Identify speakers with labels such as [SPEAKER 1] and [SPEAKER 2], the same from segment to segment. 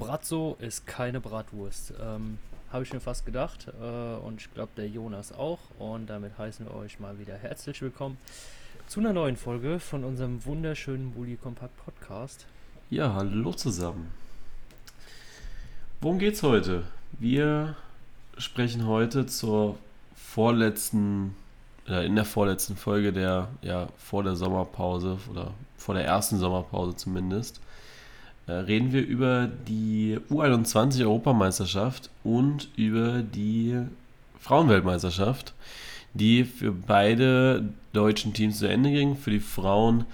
[SPEAKER 1] Bratzo ist keine Bratwurst. Ähm, Habe ich mir fast gedacht. Äh, und ich glaube, der Jonas auch. Und damit heißen wir euch mal wieder herzlich willkommen zu einer neuen Folge von unserem wunderschönen Bully Compact Podcast.
[SPEAKER 2] Ja, hallo zusammen. Worum geht's heute? Wir sprechen heute zur vorletzten, äh, in der vorletzten Folge der, ja, vor der Sommerpause oder vor der ersten Sommerpause zumindest, reden wir über die U21 Europameisterschaft und über die Frauenweltmeisterschaft, die für beide deutschen Teams zu Ende ging. Für die Frauen,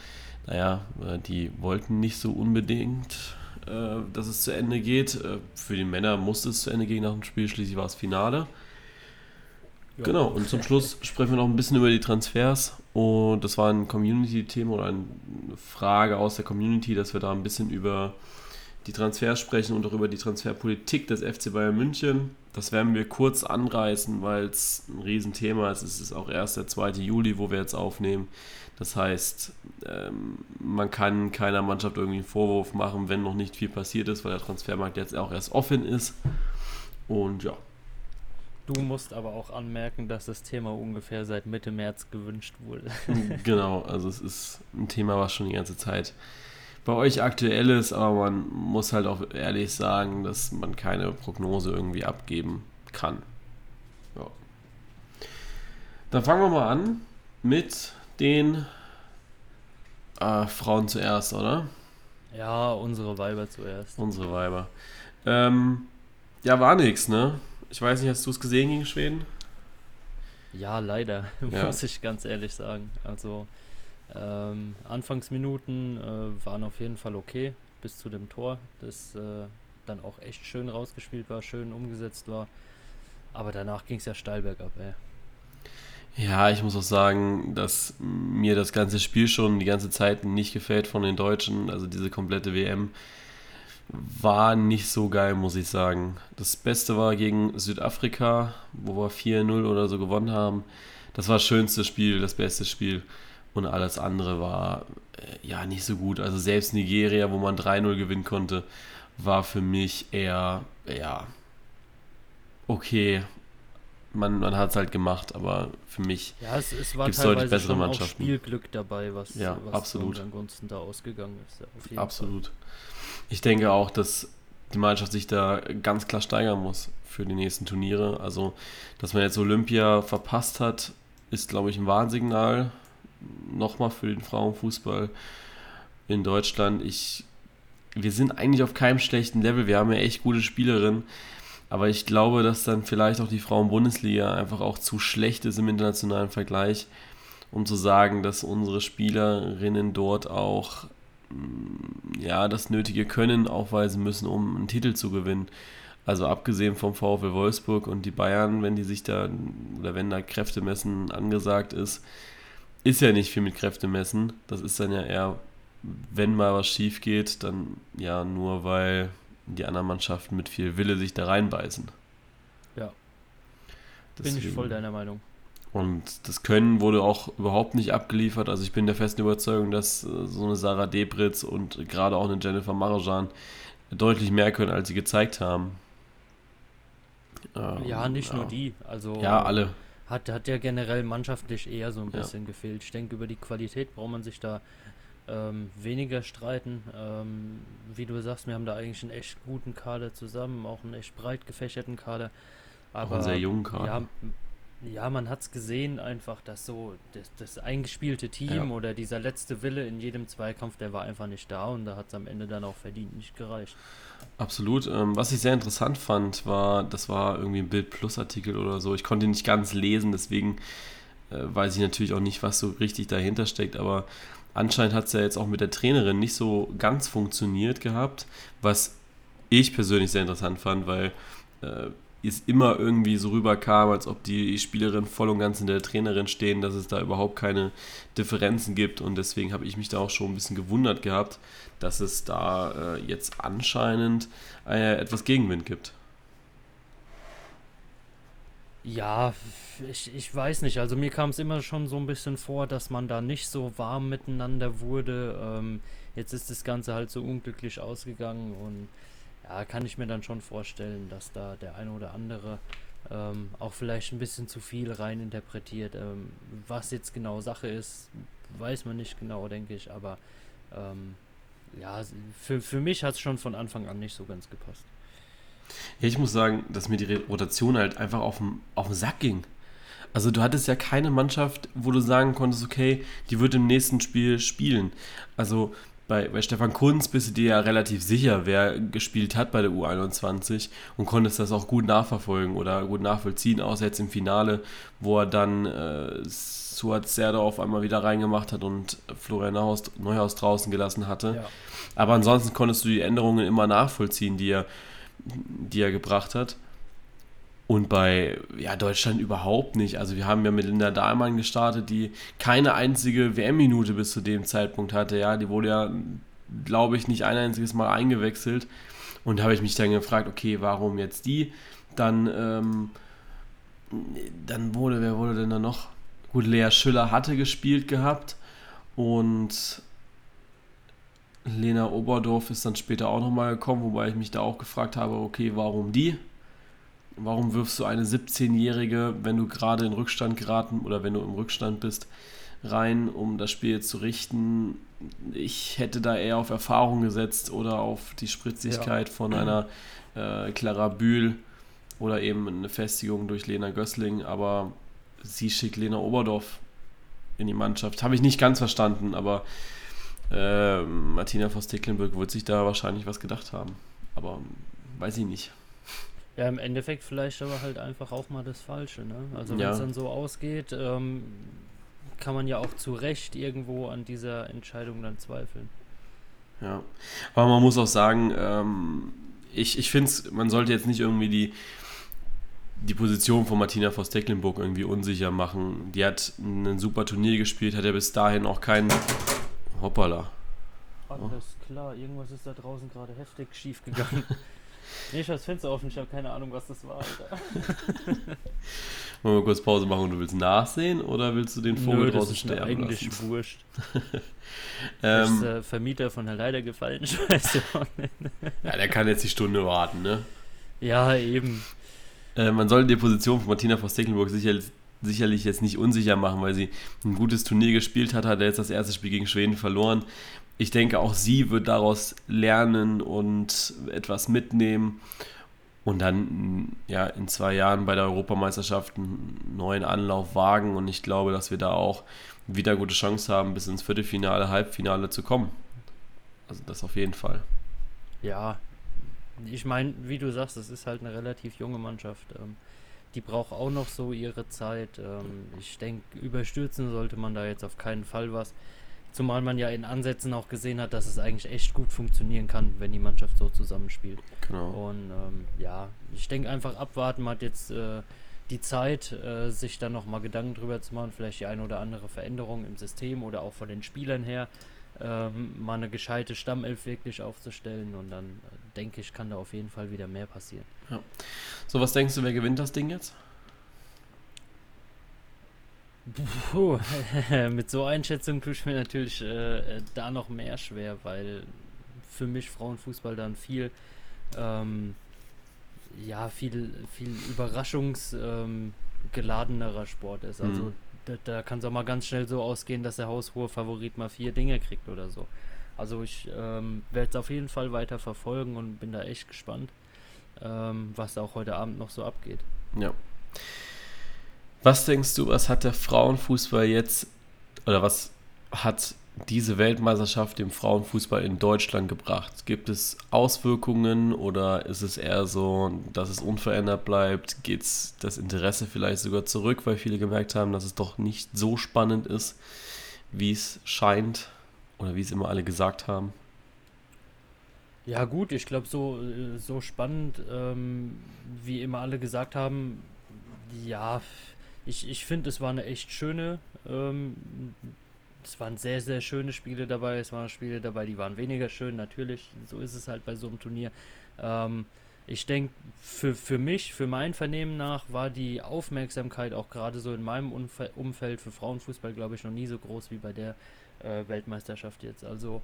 [SPEAKER 2] naja, äh, die wollten nicht so unbedingt, äh, dass es zu Ende geht. Für die Männer musste es zu Ende gehen nach dem Spiel, schließlich war es Finale. Genau, und zum Schluss sprechen wir noch ein bisschen über die Transfers. Und das war ein Community-Thema oder eine Frage aus der Community, dass wir da ein bisschen über die Transfers sprechen und auch über die Transferpolitik des FC Bayern München. Das werden wir kurz anreißen, weil es ein Riesenthema ist. Es ist auch erst der 2. Juli, wo wir jetzt aufnehmen. Das heißt, ähm, man kann keiner Mannschaft irgendwie einen Vorwurf machen, wenn noch nicht viel passiert ist, weil der Transfermarkt jetzt auch erst offen ist. Und ja,
[SPEAKER 1] Du musst aber auch anmerken, dass das Thema ungefähr seit Mitte März gewünscht wurde.
[SPEAKER 2] genau, also es ist ein Thema, was schon die ganze Zeit bei euch aktuell ist, aber man muss halt auch ehrlich sagen, dass man keine Prognose irgendwie abgeben kann. Ja. Dann fangen wir mal an mit den äh, Frauen zuerst, oder?
[SPEAKER 1] Ja, unsere Weiber zuerst.
[SPEAKER 2] Unsere Weiber. Ähm, ja, war nix, ne? Ich weiß nicht, hast du es gesehen gegen Schweden?
[SPEAKER 1] Ja, leider, ja. muss ich ganz ehrlich sagen. Also, ähm, Anfangsminuten äh, waren auf jeden Fall okay, bis zu dem Tor, das äh, dann auch echt schön rausgespielt war, schön umgesetzt war. Aber danach ging es ja steil bergab, ey.
[SPEAKER 2] Ja, ich muss auch sagen, dass mir das ganze Spiel schon die ganze Zeit nicht gefällt von den Deutschen. Also diese komplette WM war nicht so geil, muss ich sagen. Das Beste war gegen Südafrika, wo wir 4-0 oder so gewonnen haben. Das war das schönste Spiel, das beste Spiel. Und alles andere war äh, ja nicht so gut. Also selbst Nigeria, wo man 3-0 gewinnen konnte, war für mich eher, ja, okay. Man, man hat es halt gemacht, aber für mich
[SPEAKER 1] ja, es, es war deutlich bessere Mannschaften. Auch Spielglück dabei, was,
[SPEAKER 2] ja,
[SPEAKER 1] was
[SPEAKER 2] absolut.
[SPEAKER 1] ansonsten da ausgegangen ist.
[SPEAKER 2] absolut. Fall. Ich denke auch, dass die Mannschaft sich da ganz klar steigern muss für die nächsten Turniere. Also, dass man jetzt Olympia verpasst hat, ist, glaube ich, ein Warnsignal. Nochmal für den Frauenfußball in Deutschland. Ich, wir sind eigentlich auf keinem schlechten Level. Wir haben ja echt gute Spielerinnen. Aber ich glaube, dass dann vielleicht auch die Frauen-Bundesliga einfach auch zu schlecht ist im internationalen Vergleich, um zu sagen, dass unsere Spielerinnen dort auch ja, das nötige Können aufweisen müssen, um einen Titel zu gewinnen. Also abgesehen vom VfL Wolfsburg und die Bayern, wenn die sich da, oder wenn da Kräftemessen angesagt ist, ist ja nicht viel mit Kräftemessen. Das ist dann ja eher, wenn mal was schief geht, dann ja nur, weil die anderen Mannschaften mit viel Wille sich da reinbeißen.
[SPEAKER 1] Ja. Deswegen. Bin ich voll deiner Meinung.
[SPEAKER 2] Und das Können wurde auch überhaupt nicht abgeliefert. Also ich bin der festen Überzeugung, dass äh, so eine Sarah Debritz und gerade auch eine Jennifer Marajan deutlich mehr können, als sie gezeigt haben.
[SPEAKER 1] Ähm, ja, nicht ja. nur die. Also
[SPEAKER 2] ja, alle.
[SPEAKER 1] Hat, hat ja generell mannschaftlich eher so ein bisschen ja. gefehlt. Ich denke, über die Qualität braucht man sich da ähm, weniger streiten. Ähm, wie du sagst, wir haben da eigentlich einen echt guten Kader zusammen, auch einen echt breit gefächerten Kader.
[SPEAKER 2] Aber, auch einen sehr jungen Kader.
[SPEAKER 1] Ja, ja, man hat es gesehen einfach, dass so das, das eingespielte Team ja. oder dieser letzte Wille in jedem Zweikampf, der war einfach nicht da und da hat es am Ende dann auch verdient nicht gereicht.
[SPEAKER 2] Absolut. Ähm, was ich sehr interessant fand, war, das war irgendwie ein Bild Plus Artikel oder so. Ich konnte ihn nicht ganz lesen, deswegen äh, weiß ich natürlich auch nicht, was so richtig dahinter steckt, aber anscheinend hat es ja jetzt auch mit der Trainerin nicht so ganz funktioniert gehabt, was ich persönlich sehr interessant fand, weil äh, es immer irgendwie so rüberkam, als ob die Spielerin voll und ganz in der Trainerin stehen, dass es da überhaupt keine Differenzen gibt. Und deswegen habe ich mich da auch schon ein bisschen gewundert gehabt, dass es da äh, jetzt anscheinend äh, etwas Gegenwind gibt.
[SPEAKER 1] Ja, ich, ich weiß nicht. Also mir kam es immer schon so ein bisschen vor, dass man da nicht so warm miteinander wurde. Ähm, jetzt ist das Ganze halt so unglücklich ausgegangen und ja, kann ich mir dann schon vorstellen, dass da der eine oder andere ähm, auch vielleicht ein bisschen zu viel rein interpretiert. Ähm, was jetzt genau Sache ist, weiß man nicht genau, denke ich, aber ähm, ja, für, für mich hat es schon von Anfang an nicht so ganz gepasst.
[SPEAKER 2] Ja, ich muss sagen, dass mir die Rotation halt einfach auf den, auf den Sack ging. Also du hattest ja keine Mannschaft, wo du sagen konntest, okay, die wird im nächsten Spiel spielen. Also bei, bei Stefan Kunz bist du dir ja relativ sicher, wer gespielt hat bei der U21 und konntest das auch gut nachverfolgen oder gut nachvollziehen, außer jetzt im Finale, wo er dann äh, Suat Serdar auf einmal wieder reingemacht hat und Florian Neuhaus, Neuhaus draußen gelassen hatte. Ja. Aber ansonsten konntest du die Änderungen immer nachvollziehen, die er, die er gebracht hat. Und bei ja, Deutschland überhaupt nicht. Also wir haben ja mit Linda Dahlmann gestartet, die keine einzige WM-Minute bis zu dem Zeitpunkt hatte. Ja, die wurde ja, glaube ich, nicht ein einziges Mal eingewechselt. Und da habe ich mich dann gefragt, okay, warum jetzt die? Dann, ähm, dann wurde, wer wurde denn da noch? Gut, Lea Schüller hatte gespielt gehabt und Lena Oberdorf ist dann später auch nochmal gekommen, wobei ich mich da auch gefragt habe, okay, warum die? Warum wirfst du eine 17-Jährige, wenn du gerade in Rückstand geraten oder wenn du im Rückstand bist, rein, um das Spiel zu richten? Ich hätte da eher auf Erfahrung gesetzt oder auf die Spritzigkeit ja. von einer äh, Clara Bühl oder eben eine Festigung durch Lena Gößling, aber sie schickt Lena Oberdorf in die Mannschaft. Habe ich nicht ganz verstanden, aber äh, Martina Voss-Tecklenburg wird sich da wahrscheinlich was gedacht haben. Aber weiß ich nicht.
[SPEAKER 1] Ja, im Endeffekt vielleicht aber halt einfach auch mal das Falsche. Ne? Also wenn es ja. dann so ausgeht, ähm, kann man ja auch zu Recht irgendwo an dieser Entscheidung dann zweifeln.
[SPEAKER 2] Ja, aber man muss auch sagen, ähm, ich, ich finde es, man sollte jetzt nicht irgendwie die, die Position von Martina Voss Tecklenburg irgendwie unsicher machen. Die hat ein super Turnier gespielt, hat ja bis dahin auch keinen. Hoppala.
[SPEAKER 1] Alles klar, irgendwas ist da draußen gerade heftig schief gegangen. Nee, ich habe das Fenster offen, ich habe keine Ahnung, was das war, Alter.
[SPEAKER 2] Wollen wir kurz Pause machen und du willst nachsehen oder willst du den Vogel Nö, draußen das ist sterben
[SPEAKER 1] eigentlich
[SPEAKER 2] lassen?
[SPEAKER 1] wurscht. ähm, ist der Vermieter von der Leider gefallen,
[SPEAKER 2] nicht. ja, der kann jetzt die Stunde warten, ne?
[SPEAKER 1] Ja, eben.
[SPEAKER 2] Äh, man sollte die Position von Martina von Stecklenburg sicherlich, sicherlich jetzt nicht unsicher machen, weil sie ein gutes Turnier gespielt hat, hat er jetzt das erste Spiel gegen Schweden verloren ich denke, auch sie wird daraus lernen und etwas mitnehmen und dann ja in zwei Jahren bei der Europameisterschaft einen neuen Anlauf wagen. Und ich glaube, dass wir da auch wieder gute Chance haben, bis ins Viertelfinale, Halbfinale zu kommen. Also das auf jeden Fall.
[SPEAKER 1] Ja, ich meine, wie du sagst, das ist halt eine relativ junge Mannschaft. Ähm, die braucht auch noch so ihre Zeit. Ähm, ich denke, überstürzen sollte man da jetzt auf keinen Fall was. Zumal man ja in Ansätzen auch gesehen hat, dass es eigentlich echt gut funktionieren kann, wenn die Mannschaft so zusammenspielt. Genau. Und ähm, ja, ich denke einfach abwarten, man hat jetzt äh, die Zeit, äh, sich dann nochmal Gedanken drüber zu machen, vielleicht die eine oder andere Veränderung im System oder auch von den Spielern her, ähm, mal eine gescheite Stammelf wirklich aufzustellen und dann äh, denke ich, kann da auf jeden Fall wieder mehr passieren.
[SPEAKER 2] Ja. So, was denkst du, wer gewinnt das Ding jetzt?
[SPEAKER 1] Puh, mit so Einschätzung tue ich mir natürlich äh, da noch mehr schwer, weil für mich Frauenfußball dann viel, ähm, ja, viel, viel überraschungsgeladenerer ähm, Sport ist. Also mhm. da, da kann es auch mal ganz schnell so ausgehen, dass der haushohe Favorit mal vier Dinge kriegt oder so. Also ich ähm, werde es auf jeden Fall weiter verfolgen und bin da echt gespannt, ähm, was auch heute Abend noch so abgeht.
[SPEAKER 2] Ja. Was denkst du, was hat der Frauenfußball jetzt oder was hat diese Weltmeisterschaft dem Frauenfußball in Deutschland gebracht? Gibt es Auswirkungen oder ist es eher so, dass es unverändert bleibt? Geht das Interesse vielleicht sogar zurück, weil viele gemerkt haben, dass es doch nicht so spannend ist, wie es scheint oder wie es immer alle gesagt haben?
[SPEAKER 1] Ja gut, ich glaube so, äh, so spannend, ähm, wie immer alle gesagt haben, ja, ich, ich finde, es war eine echt schöne, ähm, es waren sehr, sehr schöne Spiele dabei. Es waren Spiele dabei, die waren weniger schön, natürlich. So ist es halt bei so einem Turnier. Ähm, ich denke, für, für mich, für mein Vernehmen nach, war die Aufmerksamkeit auch gerade so in meinem Umf Umfeld für Frauenfußball, glaube ich, noch nie so groß wie bei der äh, Weltmeisterschaft jetzt. Also,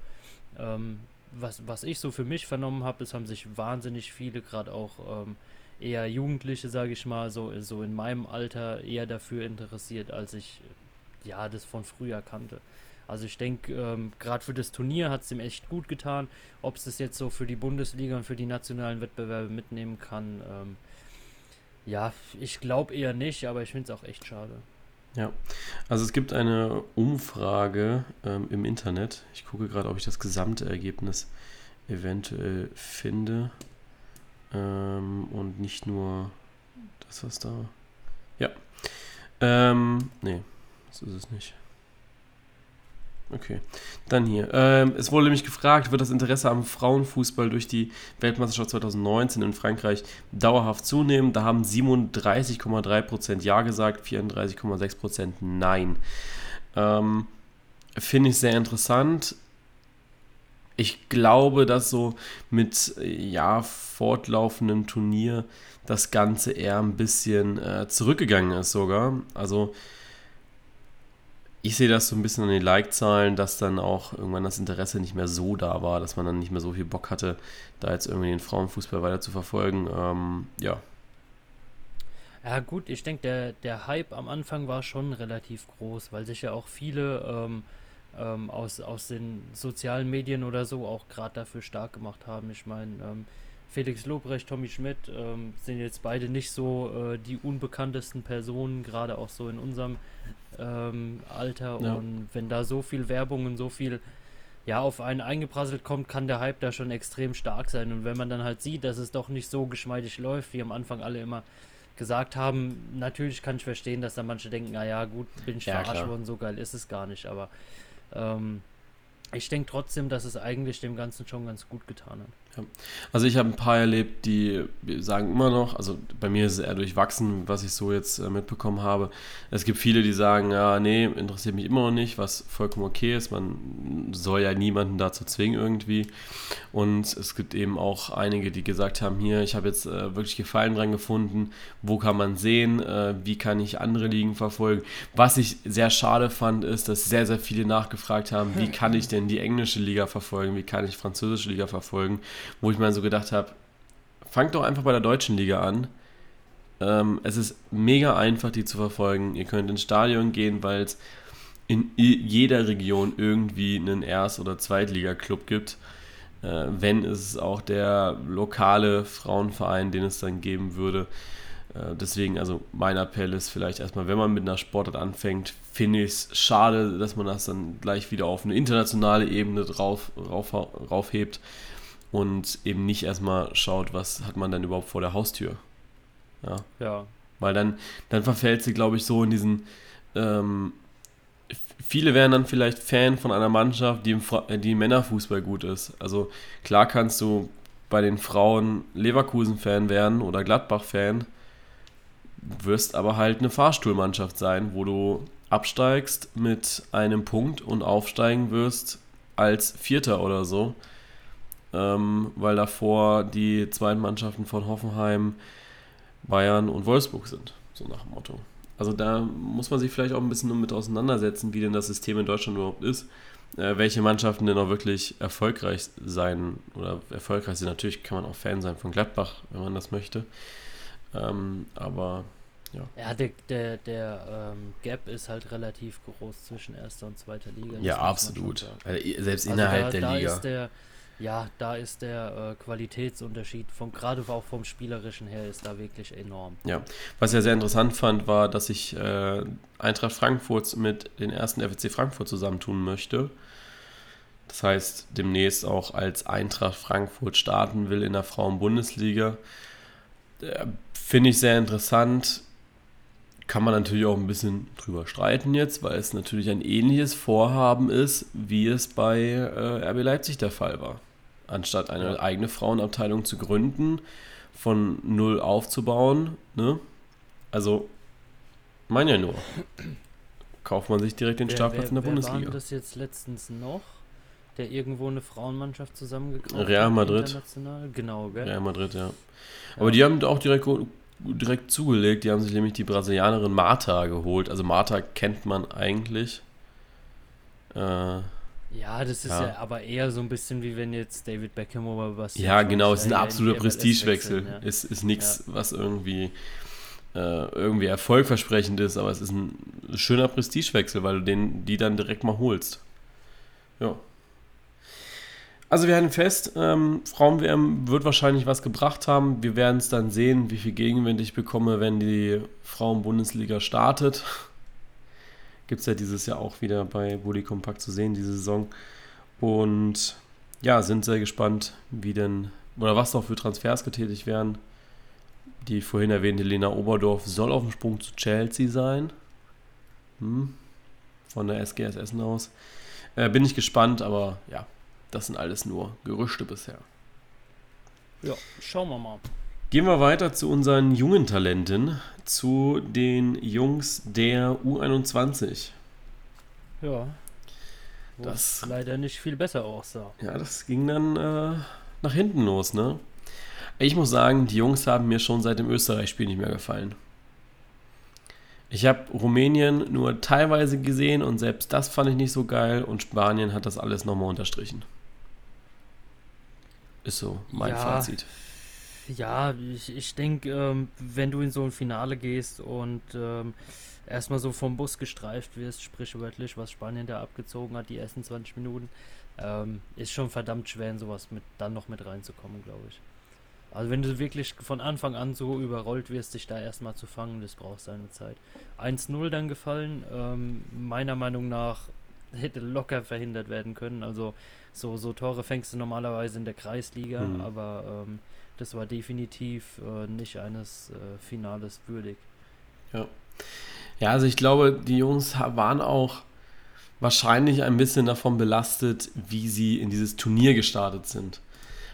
[SPEAKER 1] ähm, was, was ich so für mich vernommen habe, es haben sich wahnsinnig viele, gerade auch ähm, eher Jugendliche, sage ich mal, so, so in meinem Alter eher dafür interessiert, als ich ja das von früher kannte. Also ich denke, ähm, gerade für das Turnier hat es ihm echt gut getan. Ob es das jetzt so für die Bundesliga und für die nationalen Wettbewerbe mitnehmen kann, ähm, ja, ich glaube eher nicht, aber ich finde es auch echt schade.
[SPEAKER 2] Ja, also es gibt eine Umfrage ähm, im Internet. Ich gucke gerade, ob ich das gesamte Ergebnis eventuell finde. Ähm, und nicht nur das, was da. Ja. Ähm, nee, das ist es nicht. Okay, dann hier. Ähm, es wurde nämlich gefragt, wird das Interesse am Frauenfußball durch die Weltmeisterschaft 2019 in Frankreich dauerhaft zunehmen? Da haben 37,3% Ja gesagt, 34,6% Nein. Ähm, Finde ich sehr interessant. Ich glaube, dass so mit ja, fortlaufendem Turnier das Ganze eher ein bisschen äh, zurückgegangen ist sogar. Also ich sehe das so ein bisschen an den Like-Zahlen, dass dann auch irgendwann das Interesse nicht mehr so da war, dass man dann nicht mehr so viel Bock hatte, da jetzt irgendwie den Frauenfußball weiter zu verfolgen. Ähm, ja.
[SPEAKER 1] Ja, gut, ich denke, der, der Hype am Anfang war schon relativ groß, weil sich ja auch viele ähm, ähm, aus, aus den sozialen Medien oder so auch gerade dafür stark gemacht haben. Ich meine, ähm, Felix Lobrecht, Tommy Schmidt ähm, sind jetzt beide nicht so äh, die unbekanntesten Personen, gerade auch so in unserem ähm, Alter. Ja. Und wenn da so viel Werbung und so viel ja, auf einen eingeprasselt kommt, kann der Hype da schon extrem stark sein. Und wenn man dann halt sieht, dass es doch nicht so geschmeidig läuft, wie am Anfang alle immer gesagt haben, natürlich kann ich verstehen, dass da manche denken, naja, gut, bin ich ja, verarscht worden, so geil ist es gar nicht. Aber ähm, ich denke trotzdem, dass es eigentlich dem Ganzen schon ganz gut getan hat.
[SPEAKER 2] Ja. Also ich habe ein paar erlebt, die sagen immer noch, also bei mir ist es eher durchwachsen, was ich so jetzt äh, mitbekommen habe. Es gibt viele, die sagen, ja, nee, interessiert mich immer noch nicht, was vollkommen okay ist. Man soll ja niemanden dazu zwingen irgendwie. Und es gibt eben auch einige, die gesagt haben, hier, ich habe jetzt äh, wirklich Gefallen dran gefunden, wo kann man sehen, äh, wie kann ich andere Ligen verfolgen. Was ich sehr schade fand, ist, dass sehr, sehr viele nachgefragt haben, wie kann ich denn die englische Liga verfolgen, wie kann ich französische Liga verfolgen wo ich mal so gedacht habe, fangt doch einfach bei der deutschen Liga an. Ähm, es ist mega einfach, die zu verfolgen. Ihr könnt ins Stadion gehen, weil es in jeder Region irgendwie einen Erst- oder Zweitliga-Club gibt. Äh, wenn es auch der lokale Frauenverein, den es dann geben würde. Äh, deswegen, also mein Appell ist vielleicht erstmal, wenn man mit einer Sportart anfängt, finde ich es schade, dass man das dann gleich wieder auf eine internationale Ebene drauf, rauf, raufhebt und eben nicht erstmal schaut, was hat man denn überhaupt vor der Haustür. Ja. ja. Weil dann, dann verfällt sie, glaube ich, so in diesen. Ähm, viele wären dann vielleicht Fan von einer Mannschaft, die im, äh, die im Männerfußball gut ist. Also klar kannst du bei den Frauen Leverkusen-Fan werden oder Gladbach-Fan, wirst aber halt eine Fahrstuhlmannschaft sein, wo du absteigst mit einem Punkt und aufsteigen wirst als Vierter oder so ähm, weil davor die zweiten Mannschaften von Hoffenheim, Bayern und Wolfsburg sind, so nach dem Motto. Also da muss man sich vielleicht auch ein bisschen mit auseinandersetzen, wie denn das System in Deutschland überhaupt ist, äh, welche Mannschaften denn auch wirklich erfolgreich sein oder erfolgreich sind. Natürlich kann man auch Fan sein von Gladbach, wenn man das möchte. Ähm, aber ja.
[SPEAKER 1] Ja, der, der, der ähm, Gap ist halt relativ groß zwischen erster und zweiter Liga.
[SPEAKER 2] Ja, absolut. Also, selbst also innerhalb da, der da Liga.
[SPEAKER 1] Ist der, ja, da ist der äh, Qualitätsunterschied vom gerade auch vom spielerischen her ist da wirklich enorm.
[SPEAKER 2] Ja, was ich sehr interessant fand, war, dass ich äh, Eintracht Frankfurt mit den ersten FC Frankfurt zusammentun möchte. Das heißt, demnächst auch als Eintracht Frankfurt starten will in der Frauen-Bundesliga. Äh, Finde ich sehr interessant. Kann man natürlich auch ein bisschen drüber streiten jetzt, weil es natürlich ein ähnliches Vorhaben ist, wie es bei äh, RB Leipzig der Fall war. Anstatt eine eigene Frauenabteilung zu gründen, von null aufzubauen, ne? Also, meine ja nur. Kauft man sich direkt den wer, Startplatz wer, in der wer Bundesliga. War
[SPEAKER 1] das jetzt letztens noch? Der irgendwo eine Frauenmannschaft zusammengekauft
[SPEAKER 2] Real Madrid.
[SPEAKER 1] Genau, gell?
[SPEAKER 2] Real Madrid, ja. Aber ja. die haben auch direkt direkt zugelegt. Die haben sich nämlich die Brasilianerin Marta geholt. Also Marta kennt man eigentlich. Äh,
[SPEAKER 1] Ja, das ist ja. ja. aber eher so ein bisschen wie wenn jetzt David Beckham oder was.
[SPEAKER 2] Ja, genau, es ist ein absoluter Prestigewechsel. Ja. Es ist nichts, ja. was irgendwie, äh, irgendwie erfolgversprechend ist, aber es ist ein schöner Prestigewechsel, weil du den, die dann direkt mal holst. Ja. Also wir halten fest, ähm, Frauen-WM wird wahrscheinlich was gebracht haben. Wir werden es dann sehen, wie viel Gegenwind ich bekomme, wenn die Frauen-Bundesliga startet. Gibt es ja dieses Jahr auch wieder bei Bully Compact zu sehen, diese Saison. Und ja, sind sehr gespannt, wie denn, oder was noch für Transfers getätigt werden. Die vorhin erwähnte Lena Oberdorf soll auf dem Sprung zu Chelsea sein. Hm. Von der SGS Essen aus. Äh, bin ich gespannt, aber ja, das sind alles nur Gerüchte bisher.
[SPEAKER 1] Ja, schauen wir mal.
[SPEAKER 2] Gehen wir weiter zu unseren jungen Talenten, zu den Jungs der U21.
[SPEAKER 1] Ja. Das leider nicht viel besser aussah.
[SPEAKER 2] Ja, das ging dann äh, nach hinten los, ne? Ich muss sagen, die Jungs haben mir schon seit dem Österreich-Spiel nicht mehr gefallen. Ich habe Rumänien nur teilweise gesehen und selbst das fand ich nicht so geil und Spanien hat das alles nochmal unterstrichen. Ist so mein ja, Fazit.
[SPEAKER 1] Ja, ich, ich denke, ähm, wenn du in so ein Finale gehst und ähm, erstmal so vom Bus gestreift wirst, sprichwörtlich, was Spanien da abgezogen hat, die ersten 20 Minuten, ähm, ist schon verdammt schwer, in sowas mit, dann noch mit reinzukommen, glaube ich. Also wenn du wirklich von Anfang an so überrollt wirst, dich da erstmal zu fangen, das braucht seine Zeit. 1-0 dann gefallen, ähm, meiner Meinung nach hätte locker verhindert werden können. Also so, so Tore fängst du normalerweise in der Kreisliga, mhm. aber ähm, das war definitiv äh, nicht eines äh, Finales würdig.
[SPEAKER 2] Ja. Ja, also ich glaube, die Jungs waren auch wahrscheinlich ein bisschen davon belastet, wie sie in dieses Turnier gestartet sind.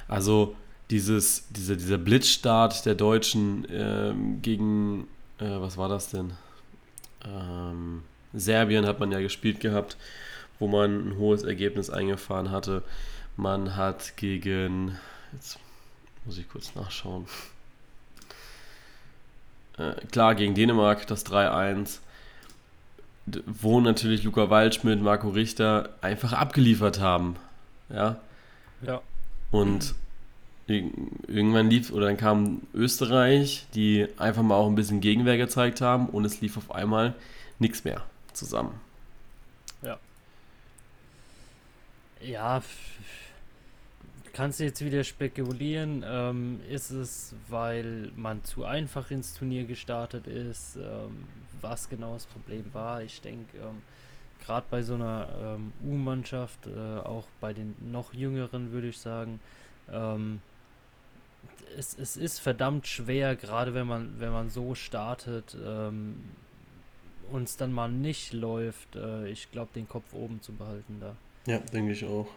[SPEAKER 2] Also dieses, diese, dieser Blitzstart der Deutschen ähm, gegen, äh, was war das denn? Ähm, Serbien hat man ja gespielt gehabt wo man ein hohes Ergebnis eingefahren hatte. Man hat gegen, jetzt muss ich kurz nachschauen, äh, klar, gegen Dänemark das 3-1, wo natürlich Luca Waldschmidt, Marco Richter einfach abgeliefert haben. Ja.
[SPEAKER 1] Ja.
[SPEAKER 2] Und irgendwann lief, oder dann kam Österreich, die einfach mal auch ein bisschen Gegenwehr gezeigt haben und es lief auf einmal nichts mehr zusammen.
[SPEAKER 1] Ja, kannst du jetzt wieder spekulieren. Ähm, ist es, weil man zu einfach ins Turnier gestartet ist? Ähm, was genau das Problem war? Ich denke, ähm, gerade bei so einer ähm, U-Mannschaft, äh, auch bei den noch jüngeren, würde ich sagen, ähm, es, es ist verdammt schwer, gerade wenn man, wenn man so startet, ähm, uns dann mal nicht läuft, äh, ich glaube, den Kopf oben zu behalten da.
[SPEAKER 2] Ja, denke ich auch.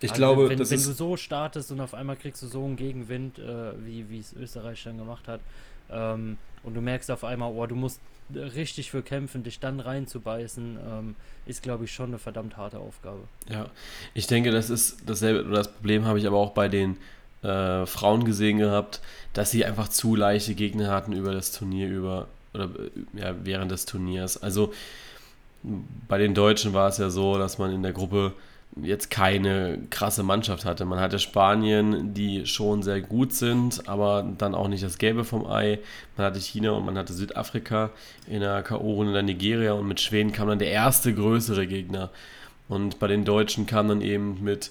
[SPEAKER 2] Ich
[SPEAKER 1] also
[SPEAKER 2] glaube,
[SPEAKER 1] wenn, wenn du so startest und auf einmal kriegst du so einen Gegenwind, äh, wie es Österreich dann gemacht hat, ähm, und du merkst auf einmal, oh, du musst richtig für kämpfen, dich dann reinzubeißen, ähm, ist, glaube ich, schon eine verdammt harte Aufgabe.
[SPEAKER 2] Ja, ich denke, das ist dasselbe, das Problem habe ich aber auch bei den äh, Frauen gesehen gehabt, dass sie einfach zu leichte Gegner hatten über das Turnier, über, oder ja, während des Turniers. Also bei den Deutschen war es ja so, dass man in der Gruppe jetzt keine krasse Mannschaft hatte. Man hatte Spanien, die schon sehr gut sind, aber dann auch nicht das Gelbe vom Ei. Man hatte China und man hatte Südafrika in der K.O.-Runde dann Nigeria und mit Schweden kam dann der erste größere Gegner. Und bei den Deutschen kam dann eben mit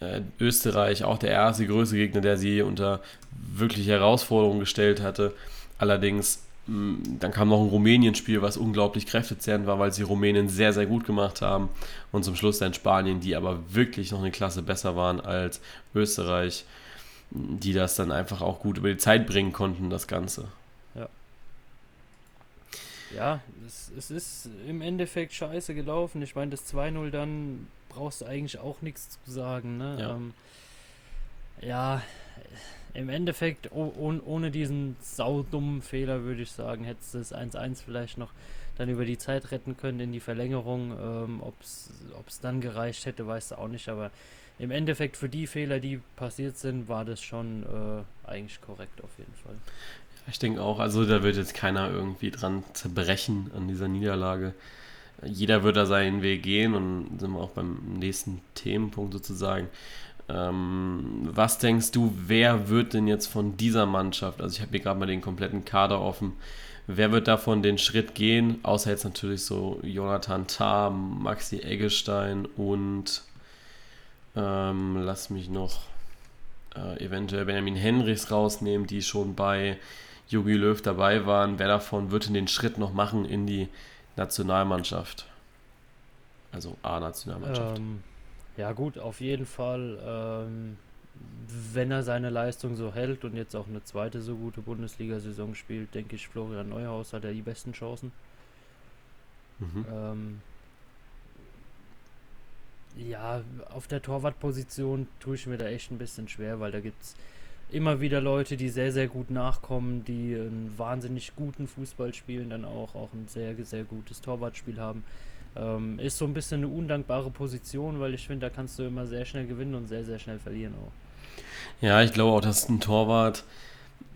[SPEAKER 2] äh, Österreich auch der erste größere Gegner, der sie unter wirkliche Herausforderungen gestellt hatte. Allerdings dann kam noch ein Rumänien-Spiel, was unglaublich kräftezehrend war, weil sie Rumänien sehr, sehr gut gemacht haben. Und zum Schluss dann Spanien, die aber wirklich noch eine Klasse besser waren als Österreich, die das dann einfach auch gut über die Zeit bringen konnten, das Ganze.
[SPEAKER 1] Ja. Ja, es, es ist im Endeffekt scheiße gelaufen. Ich meine, das 2-0 dann brauchst du eigentlich auch nichts zu sagen. Ne?
[SPEAKER 2] Ja.
[SPEAKER 1] Ähm, ja im Endeffekt, oh, ohne diesen saudummen Fehler, würde ich sagen, hättest du das 1-1 vielleicht noch dann über die Zeit retten können in die Verlängerung. Ähm, Ob es dann gereicht hätte, weißt du auch nicht. Aber im Endeffekt für die Fehler, die passiert sind, war das schon äh, eigentlich korrekt auf jeden Fall.
[SPEAKER 2] Ich denke auch, also da wird jetzt keiner irgendwie dran zerbrechen an dieser Niederlage. jeder wird da seinen Weg gehen und sind wir auch beim nächsten Themenpunkt sozusagen. Ähm, was denkst du, wer wird denn jetzt von dieser Mannschaft, also ich habe hier gerade mal den kompletten Kader offen, wer wird davon den Schritt gehen, außer jetzt natürlich so Jonathan Tah, Maxi Eggestein und ähm, lass mich noch äh, eventuell Benjamin Henrichs rausnehmen, die schon bei Jogi Löw dabei waren. Wer davon wird den Schritt noch machen in die Nationalmannschaft? Also A-Nationalmannschaft.
[SPEAKER 1] Ähm, ja gut, auf jeden Fall, ähm, wenn er seine Leistung so hält und jetzt auch eine zweite so gute Bundesliga-Saison spielt, denke ich, Florian Neuhaus hat er die besten Chancen. Mhm. Ähm, ja, auf der Torwartposition tue ich mir da echt ein bisschen schwer, weil da gibt es immer wieder Leute, die sehr, sehr gut nachkommen, die einen wahnsinnig guten Fußball spielen, dann auch, auch ein sehr, sehr gutes Torwartspiel haben. Ähm, ist so ein bisschen eine undankbare Position, weil ich finde, da kannst du immer sehr schnell gewinnen und sehr, sehr schnell verlieren auch.
[SPEAKER 2] Ja, ich glaube auch, dass ein Torwart,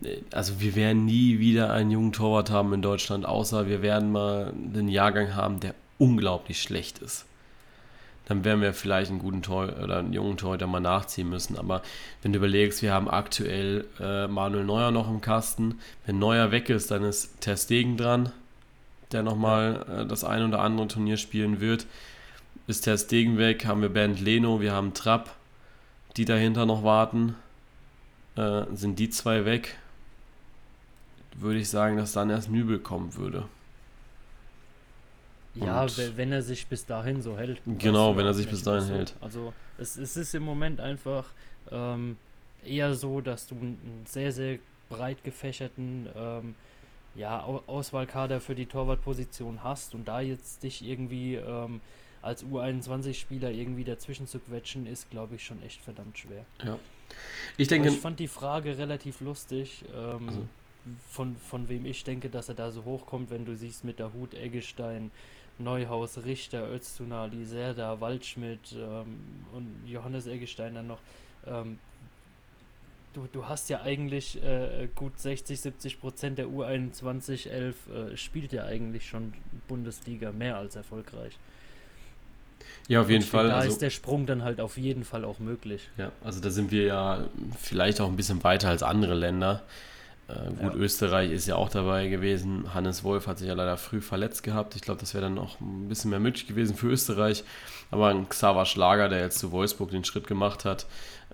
[SPEAKER 2] äh, also wir werden nie wieder einen jungen Torwart haben in Deutschland, außer wir werden mal einen Jahrgang haben, der unglaublich schlecht ist dann werden wir vielleicht einen guten Tor oder einen jungen Torhüter mal nachziehen müssen. Aber wenn du überlegst, wir haben aktuell äh, Manuel Neuer noch im Kasten. Wenn Neuer weg ist, dann ist Ter Stegen dran, der nochmal äh, das ein oder andere Turnier spielen wird. Ist Ter Stegen weg, haben wir Bernd Leno, wir haben Trapp, die dahinter noch warten. Äh, sind die zwei weg, würde ich sagen, dass dann erst Nübel kommen würde.
[SPEAKER 1] Ja, wenn er sich bis dahin so hält.
[SPEAKER 2] Genau, wenn er sich bis dahin so. hält.
[SPEAKER 1] Also es, es, ist im Moment einfach ähm, eher so, dass du einen sehr, sehr breit gefächerten ähm, ja, Auswahlkader für die Torwartposition hast und da jetzt dich irgendwie ähm, als U21-Spieler irgendwie dazwischen zu quetschen, ist, glaube ich, schon echt verdammt schwer.
[SPEAKER 2] Ja. Ich denke.
[SPEAKER 1] Aber ich fand die Frage relativ lustig. Ähm, also. Von, von wem ich denke, dass er da so hochkommt, wenn du siehst mit der Hut Eggestein, Neuhaus, Richter, Öztunali, Serda, Waldschmidt ähm, und Johannes Eggestein dann noch. Ähm, du, du hast ja eigentlich äh, gut 60, 70 Prozent der U21 11 äh, spielt ja eigentlich schon Bundesliga mehr als erfolgreich.
[SPEAKER 2] Ja, auf jeden und Fall.
[SPEAKER 1] Da also, ist der Sprung dann halt auf jeden Fall auch möglich.
[SPEAKER 2] Ja, also da sind wir ja vielleicht auch ein bisschen weiter als andere Länder. Äh, gut, ja. Österreich ist ja auch dabei gewesen. Hannes Wolf hat sich ja leider früh verletzt gehabt. Ich glaube, das wäre dann noch ein bisschen mehr möglich gewesen für Österreich. Aber ein Xaver Schlager, der jetzt zu Wolfsburg den Schritt gemacht hat,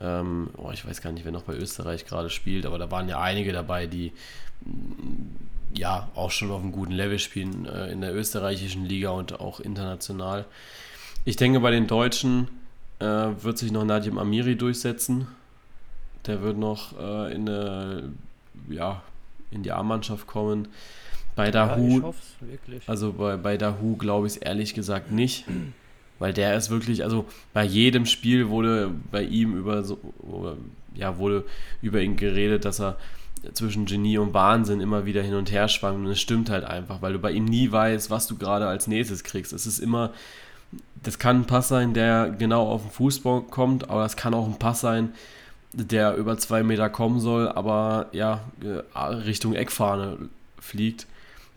[SPEAKER 2] ähm, oh, ich weiß gar nicht, wer noch bei Österreich gerade spielt, aber da waren ja einige dabei, die mm, ja auch schon auf einem guten Level spielen äh, in der österreichischen Liga und auch international. Ich denke, bei den Deutschen äh, wird sich noch Nadim Amiri durchsetzen. Der wird noch äh, in der ja, in die A-Mannschaft kommen. Bei Dahu, ja, also bei, bei Dahu glaube ich es ehrlich gesagt nicht, weil der ist wirklich, also bei jedem Spiel wurde bei ihm über so, ja, wurde über ihn geredet, dass er zwischen Genie und Wahnsinn immer wieder hin und her schwankt und es stimmt halt einfach, weil du bei ihm nie weißt, was du gerade als nächstes kriegst. Es ist immer, das kann ein Pass sein, der genau auf den Fußball kommt, aber das kann auch ein Pass sein, der über zwei Meter kommen soll, aber ja, äh, Richtung Eckfahne fliegt.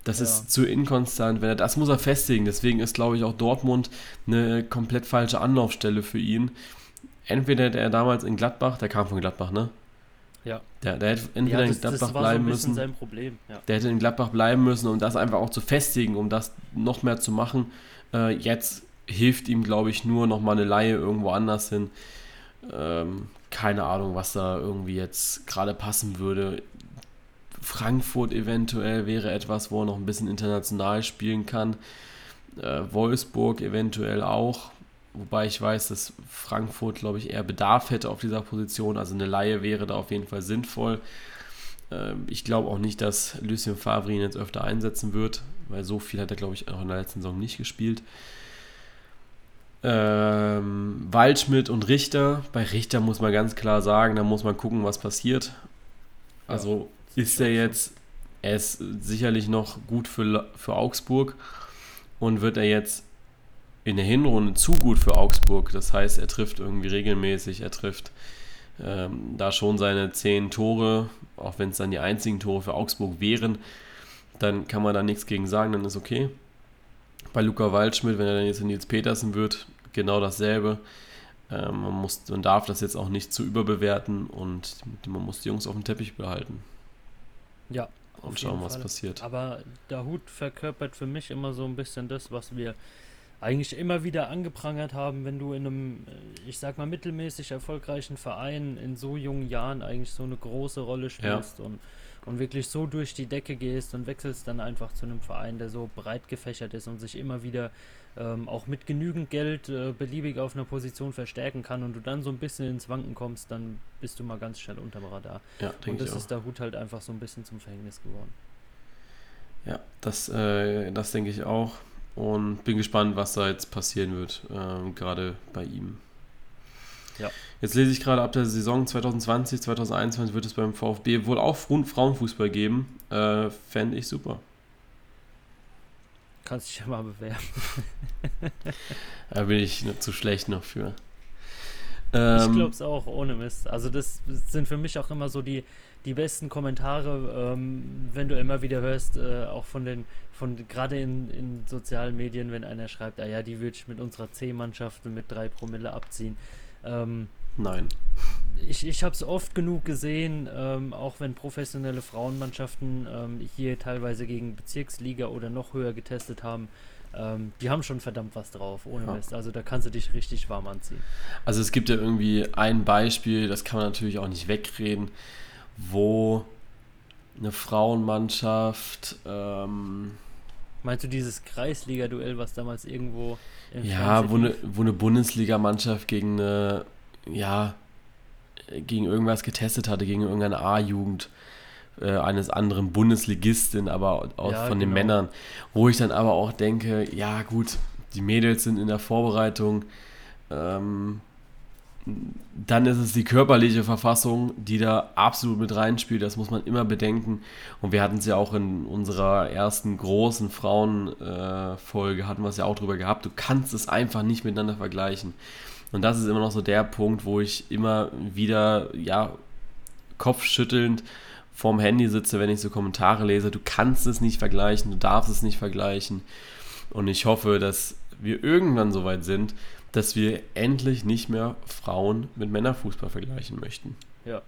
[SPEAKER 2] Das ja. ist zu inkonstant. Wenn er, das muss er festigen. Deswegen ist, glaube ich, auch Dortmund eine komplett falsche Anlaufstelle für ihn. Entweder der damals in Gladbach, der kam von Gladbach, ne?
[SPEAKER 1] Ja.
[SPEAKER 2] Der, der hätte entweder ja, das, in Gladbach bleiben so müssen.
[SPEAKER 1] Sein Problem. Ja.
[SPEAKER 2] Der hätte in Gladbach bleiben müssen, um das einfach auch zu festigen, um das noch mehr zu machen. Äh, jetzt hilft ihm, glaube ich, nur noch mal eine Laie irgendwo anders hin. Ähm, keine Ahnung, was da irgendwie jetzt gerade passen würde. Frankfurt eventuell wäre etwas, wo er noch ein bisschen international spielen kann. Äh, Wolfsburg eventuell auch. Wobei ich weiß, dass Frankfurt, glaube ich, eher Bedarf hätte auf dieser Position. Also eine Laie wäre da auf jeden Fall sinnvoll. Äh, ich glaube auch nicht, dass Lucien Favre ihn jetzt öfter einsetzen wird, weil so viel hat er, glaube ich, auch in der letzten Saison nicht gespielt. Ähm, Waldschmidt und Richter. Bei Richter muss man ganz klar sagen, da muss man gucken, was passiert. Also ist er jetzt, er ist sicherlich noch gut für, für Augsburg und wird er jetzt in der Hinrunde zu gut für Augsburg. Das heißt, er trifft irgendwie regelmäßig, er trifft ähm, da schon seine zehn Tore, auch wenn es dann die einzigen Tore für Augsburg wären, dann kann man da nichts gegen sagen, dann ist okay. bei Luca Waldschmidt, wenn er dann jetzt in Nils Petersen wird, genau dasselbe. Ähm, man, muss, man darf das jetzt auch nicht zu überbewerten und man muss die Jungs auf dem Teppich behalten.
[SPEAKER 1] Ja.
[SPEAKER 2] Und schauen, was passiert.
[SPEAKER 1] Aber der Hut verkörpert für mich immer so ein bisschen das, was wir eigentlich immer wieder angeprangert haben, wenn du in einem, äh, ich sag mal, mittelmäßig erfolgreichen Verein in so jungen Jahren eigentlich so eine große Rolle spielst ja. und, und wirklich so durch die Decke gehst und wechselst dann einfach zu einem Verein, der so breit gefächert ist und sich immer wieder ähm, auch mit genügend Geld äh, beliebig auf einer Position verstärken kann und du dann so ein bisschen ins Wanken kommst, dann bist du mal ganz schnell unterm Radar.
[SPEAKER 2] Ja,
[SPEAKER 1] und das ist der Hut halt einfach so ein bisschen zum Verhängnis geworden.
[SPEAKER 2] Ja, das, äh, das denke ich auch. Und bin gespannt, was da jetzt passieren wird, äh, gerade bei ihm. Ja. Jetzt lese ich gerade, ab der Saison 2020, 2021 wird es beim VfB wohl auch Frauenfußball geben. Äh, Fände ich super.
[SPEAKER 1] Kannst dich ja mal bewerben.
[SPEAKER 2] da bin ich nur zu schlecht noch für.
[SPEAKER 1] Ähm, ich glaube es auch, ohne Mist. Also das sind für mich auch immer so die, die besten Kommentare, ähm, wenn du immer wieder hörst, äh, auch von den, von gerade in, in sozialen Medien, wenn einer schreibt, ah ja, die würde ich mit unserer C-Mannschaft mit drei Promille abziehen. Ähm,
[SPEAKER 2] Nein.
[SPEAKER 1] Ich, ich habe es oft genug gesehen, ähm, auch wenn professionelle Frauenmannschaften ähm, hier teilweise gegen Bezirksliga oder noch höher getestet haben. Ähm, die haben schon verdammt was drauf, ohne ja. Mist. Also da kannst du dich richtig warm anziehen.
[SPEAKER 2] Also es gibt ja irgendwie ein Beispiel, das kann man natürlich auch nicht wegreden wo eine Frauenmannschaft. Ähm,
[SPEAKER 1] Meinst du dieses Kreisliga-Duell, was damals irgendwo.
[SPEAKER 2] ja, wo eine, wo eine Bundesligamannschaft gegen eine. Ja, gegen irgendwas getestet hatte, gegen irgendeine A-Jugend äh, eines anderen Bundesligisten, aber auch ja, von den genau. Männern. Wo ich dann aber auch denke: ja, gut, die Mädels sind in der Vorbereitung. Ähm, dann ist es die körperliche Verfassung, die da absolut mit reinspielt. Das muss man immer bedenken. Und wir hatten es ja auch in unserer ersten großen Frauenfolge, äh, hatten wir es ja auch drüber gehabt. Du kannst es einfach nicht miteinander vergleichen. Und das ist immer noch so der Punkt, wo ich immer wieder, ja, kopfschüttelnd vorm Handy sitze, wenn ich so Kommentare lese. Du kannst es nicht vergleichen, du darfst es nicht vergleichen. Und ich hoffe, dass wir irgendwann so weit sind, dass wir endlich nicht mehr Frauen mit Männerfußball vergleichen möchten.
[SPEAKER 1] Ja.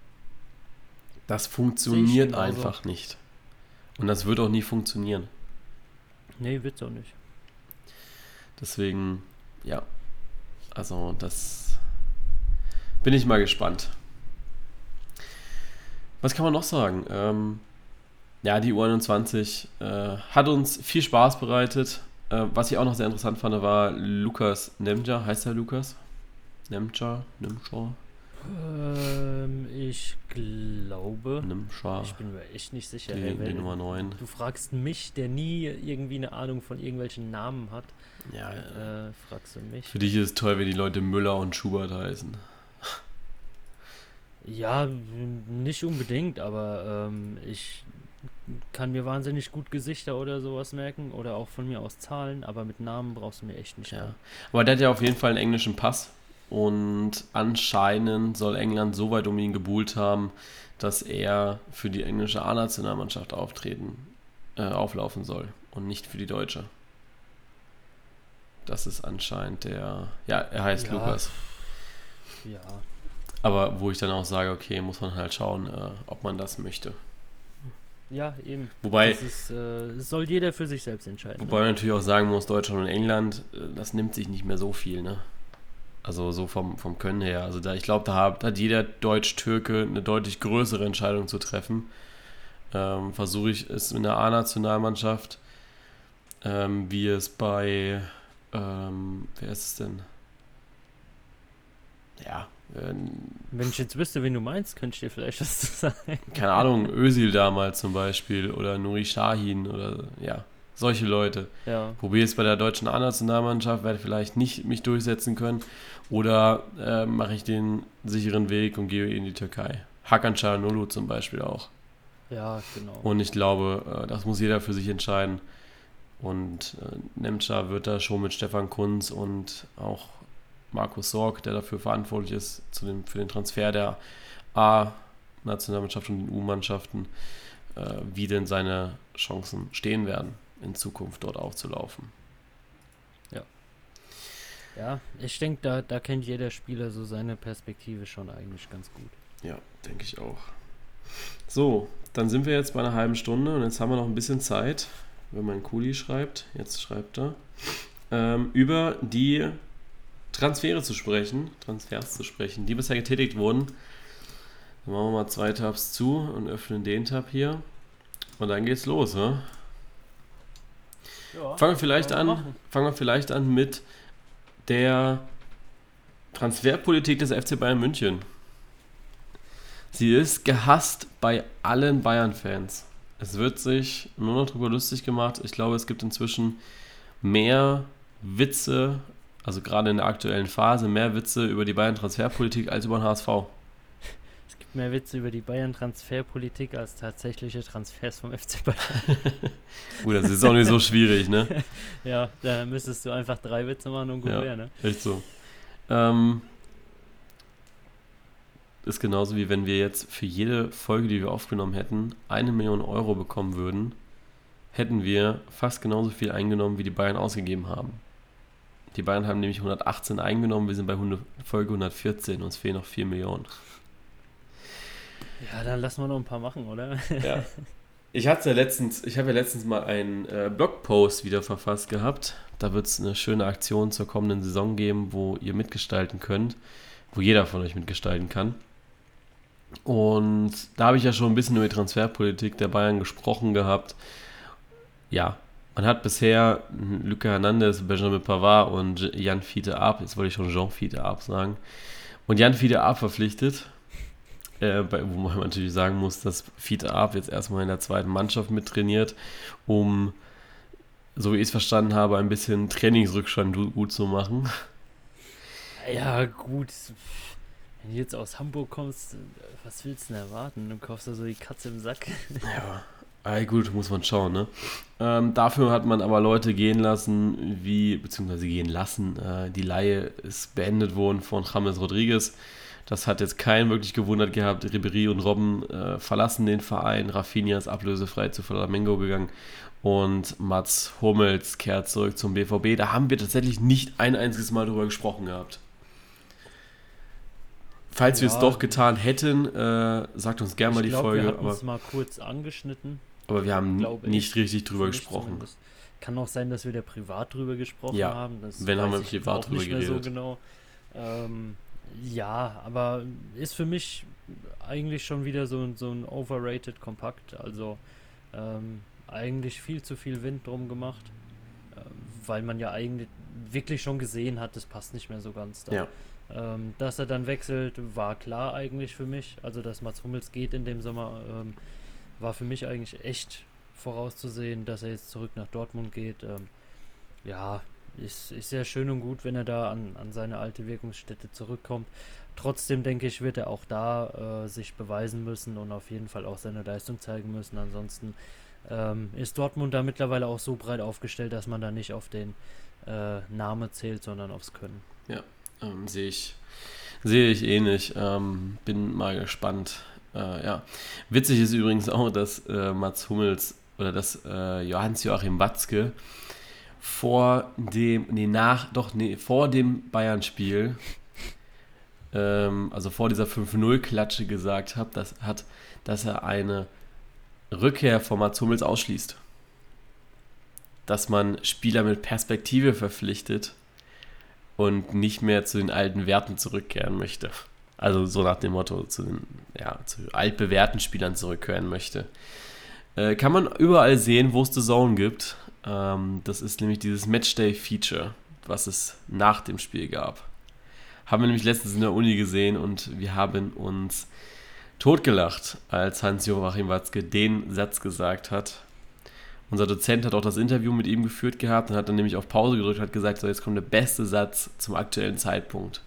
[SPEAKER 2] Das funktioniert einfach nicht. Und das wird auch nie funktionieren.
[SPEAKER 1] Nee, wird's auch nicht.
[SPEAKER 2] Deswegen, ja. Also, das bin ich mal gespannt. Was kann man noch sagen? Ähm, ja, die U21 äh, hat uns viel Spaß bereitet. Äh, was ich auch noch sehr interessant fand, war Lukas Nemja. Heißt er Lukas? Nemja? Nemja?
[SPEAKER 1] Ich glaube.
[SPEAKER 2] Nemja.
[SPEAKER 1] Ich bin mir echt nicht sicher.
[SPEAKER 2] Die, ey, die Nummer 9.
[SPEAKER 1] Du fragst mich, der nie irgendwie eine Ahnung von irgendwelchen Namen hat.
[SPEAKER 2] Ja.
[SPEAKER 1] Äh, fragst du mich.
[SPEAKER 2] Für dich ist es toll, wenn die Leute Müller und Schubert heißen.
[SPEAKER 1] Ja, nicht unbedingt, aber ähm, ich kann mir wahnsinnig gut Gesichter oder sowas merken oder auch von mir aus Zahlen, aber mit Namen brauchst du mir echt nicht.
[SPEAKER 2] Ja. Aber der hat ja auf jeden Fall einen englischen Pass und anscheinend soll England so weit um ihn gebuhlt haben, dass er für die englische A-Nationalmannschaft auftreten, äh, auflaufen soll und nicht für die deutsche. Das ist anscheinend der, ja, er heißt ja. Lukas.
[SPEAKER 1] Ja.
[SPEAKER 2] Aber wo ich dann auch sage, okay, muss man halt schauen, äh, ob man das möchte.
[SPEAKER 1] Ja, eben.
[SPEAKER 2] Wobei.
[SPEAKER 1] Das ist, äh, soll jeder für sich selbst entscheiden.
[SPEAKER 2] Wobei ne? man natürlich auch sagen muss, Deutschland und England, äh, das nimmt sich nicht mehr so viel, ne? Also so vom, vom Können her. Also da, ich glaube, da hat, hat jeder Deutsch-Türke eine deutlich größere Entscheidung zu treffen. Ähm, Versuche ich es in der A-Nationalmannschaft, ähm, wie es bei, ähm, wer ist es denn? Ja,
[SPEAKER 1] wenn ich jetzt wüsste, wen du meinst, könnte ich dir vielleicht was zu sagen.
[SPEAKER 2] Keine Ahnung, Özil damals zum Beispiel oder Nuri Shahin oder ja, solche Leute.
[SPEAKER 1] Ja.
[SPEAKER 2] Probiere es bei der deutschen A-Nationalmannschaft, werde vielleicht nicht mich durchsetzen können oder äh, mache ich den sicheren Weg und gehe in die Türkei. Hakan Çalhanoğlu zum Beispiel auch.
[SPEAKER 1] Ja, genau.
[SPEAKER 2] Und ich glaube, äh, das muss jeder für sich entscheiden. Und äh, Nemca wird da schon mit Stefan Kunz und auch Markus Sorg, der dafür verantwortlich ist zu dem, für den Transfer der A-Nationalmannschaft und den U-Mannschaften, äh, wie denn seine Chancen stehen werden, in Zukunft dort aufzulaufen.
[SPEAKER 1] Ja, ich denke, da, da kennt jeder Spieler so seine Perspektive schon eigentlich ganz gut.
[SPEAKER 2] Ja, denke ich auch. So, dann sind wir jetzt bei einer halben Stunde und jetzt haben wir noch ein bisschen Zeit, wenn man Kuli schreibt, jetzt schreibt er, ähm, über die Transfere zu sprechen, Transfers zu sprechen, die bisher getätigt wurden. Dann machen wir mal zwei Tabs zu und öffnen den Tab hier. Und dann geht's los, ne? Ja, fangen wir vielleicht an, fangen wir vielleicht an mit der Transferpolitik des FC Bayern München. Sie ist gehasst bei allen Bayern-Fans. Es wird sich nur noch darüber lustig gemacht. Ich glaube, es gibt inzwischen mehr Witze, also gerade in der aktuellen Phase, mehr Witze über die Bayern-Transferpolitik als über den HSV.
[SPEAKER 1] Gibt mehr Witze über die Bayern-Transferpolitik als tatsächliche Transfers vom FC Bayern.
[SPEAKER 2] gut, das ist auch nicht so schwierig, ne?
[SPEAKER 1] ja, da müsstest du einfach drei Witze machen und gut ja, wäre, ne?
[SPEAKER 2] Echt so. Ähm, ist genauso wie wenn wir jetzt für jede Folge, die wir aufgenommen hätten, eine Million Euro bekommen würden, hätten wir fast genauso viel eingenommen, wie die Bayern ausgegeben haben. Die Bayern haben nämlich 118 eingenommen, wir sind bei Folge 114, uns fehlen noch 4 Millionen.
[SPEAKER 1] Ja, dann lassen wir noch ein paar machen, oder?
[SPEAKER 2] Ja. Ich hatte ja letztens, ich habe ja letztens mal einen äh, Blogpost wieder verfasst gehabt. Da wird es eine schöne Aktion zur kommenden Saison geben, wo ihr mitgestalten könnt, wo jeder von euch mitgestalten kann. Und da habe ich ja schon ein bisschen über die Transferpolitik der Bayern gesprochen gehabt. Ja, man hat bisher Luca Hernandez, Benjamin Pavard und Jan Fiete Ab, jetzt wollte ich schon Jean Fiete Ab sagen, und Jan Fiete Ab verpflichtet. Äh, wo man natürlich sagen muss, dass Fiete Ab jetzt erstmal in der zweiten Mannschaft mittrainiert, um, so wie ich es verstanden habe, ein bisschen Trainingsrückstand gut zu machen.
[SPEAKER 1] Ja, gut wenn du jetzt aus Hamburg kommst, was willst du denn erwarten? Du kaufst da so die Katze im Sack.
[SPEAKER 2] Ja, ah, gut, muss man schauen, ne? Ähm, dafür hat man aber Leute gehen lassen, wie, beziehungsweise gehen lassen. Äh, die Laie ist beendet worden von James Rodriguez. Das hat jetzt keinen wirklich gewundert gehabt. Ribery und Robben äh, verlassen den Verein. Rafinha ist ablösefrei zu Flamengo gegangen. Und Mats Hummels kehrt zurück zum BVB. Da haben wir tatsächlich nicht ein einziges Mal drüber gesprochen gehabt. Falls ja, wir es doch getan hätten, äh, sagt uns gerne mal die glaub, Folge. Wir
[SPEAKER 1] haben es mal kurz angeschnitten.
[SPEAKER 2] Aber wir haben nicht richtig drüber gesprochen. Zumindest.
[SPEAKER 1] Kann auch sein, dass wir da privat drüber gesprochen ja, haben. Das
[SPEAKER 2] wenn haben wir privat drüber geredet. So
[SPEAKER 1] genau. Ähm, ja, aber ist für mich eigentlich schon wieder so, so ein overrated Kompakt. Also ähm, eigentlich viel zu viel Wind drum gemacht, äh, weil man ja eigentlich wirklich schon gesehen hat, das passt nicht mehr so ganz da. Ja. Ähm, dass er dann wechselt, war klar eigentlich für mich. Also, dass Mats Hummels geht in dem Sommer, ähm, war für mich eigentlich echt vorauszusehen, dass er jetzt zurück nach Dortmund geht. Ähm, ja, ist, ist sehr schön und gut, wenn er da an, an seine alte Wirkungsstätte zurückkommt. Trotzdem denke ich, wird er auch da äh, sich beweisen müssen und auf jeden Fall auch seine Leistung zeigen müssen. Ansonsten ähm, ist Dortmund da mittlerweile auch so breit aufgestellt, dass man da nicht auf den äh, Name zählt, sondern aufs Können.
[SPEAKER 2] Ja, ähm, sehe ich, sehe ich ähnlich. Ähm, bin mal gespannt. Äh, ja. Witzig ist übrigens auch, dass äh, Mats Hummels oder dass äh, Johannes Joachim Watzke vor dem, nee, nach, doch, nee, vor dem Bayern-Spiel, ähm, also vor dieser 5-0-Klatsche gesagt hat dass, hat, dass er eine Rückkehr von Mats Hummels ausschließt. Dass man Spieler mit Perspektive verpflichtet und nicht mehr zu den alten Werten zurückkehren möchte. Also so nach dem Motto zu den ja, zu altbewährten Spielern zurückkehren möchte. Äh, kann man überall sehen, wo es The Zone gibt. Ähm, das ist nämlich dieses Matchday-Feature, was es nach dem Spiel gab. Haben wir nämlich letztens in der Uni gesehen und wir haben uns totgelacht, als Hans-Joachim Watzke den Satz gesagt hat, unser Dozent hat auch das Interview mit ihm geführt gehabt und hat dann nämlich auf Pause gedrückt und hat gesagt, so jetzt kommt der beste Satz zum aktuellen Zeitpunkt.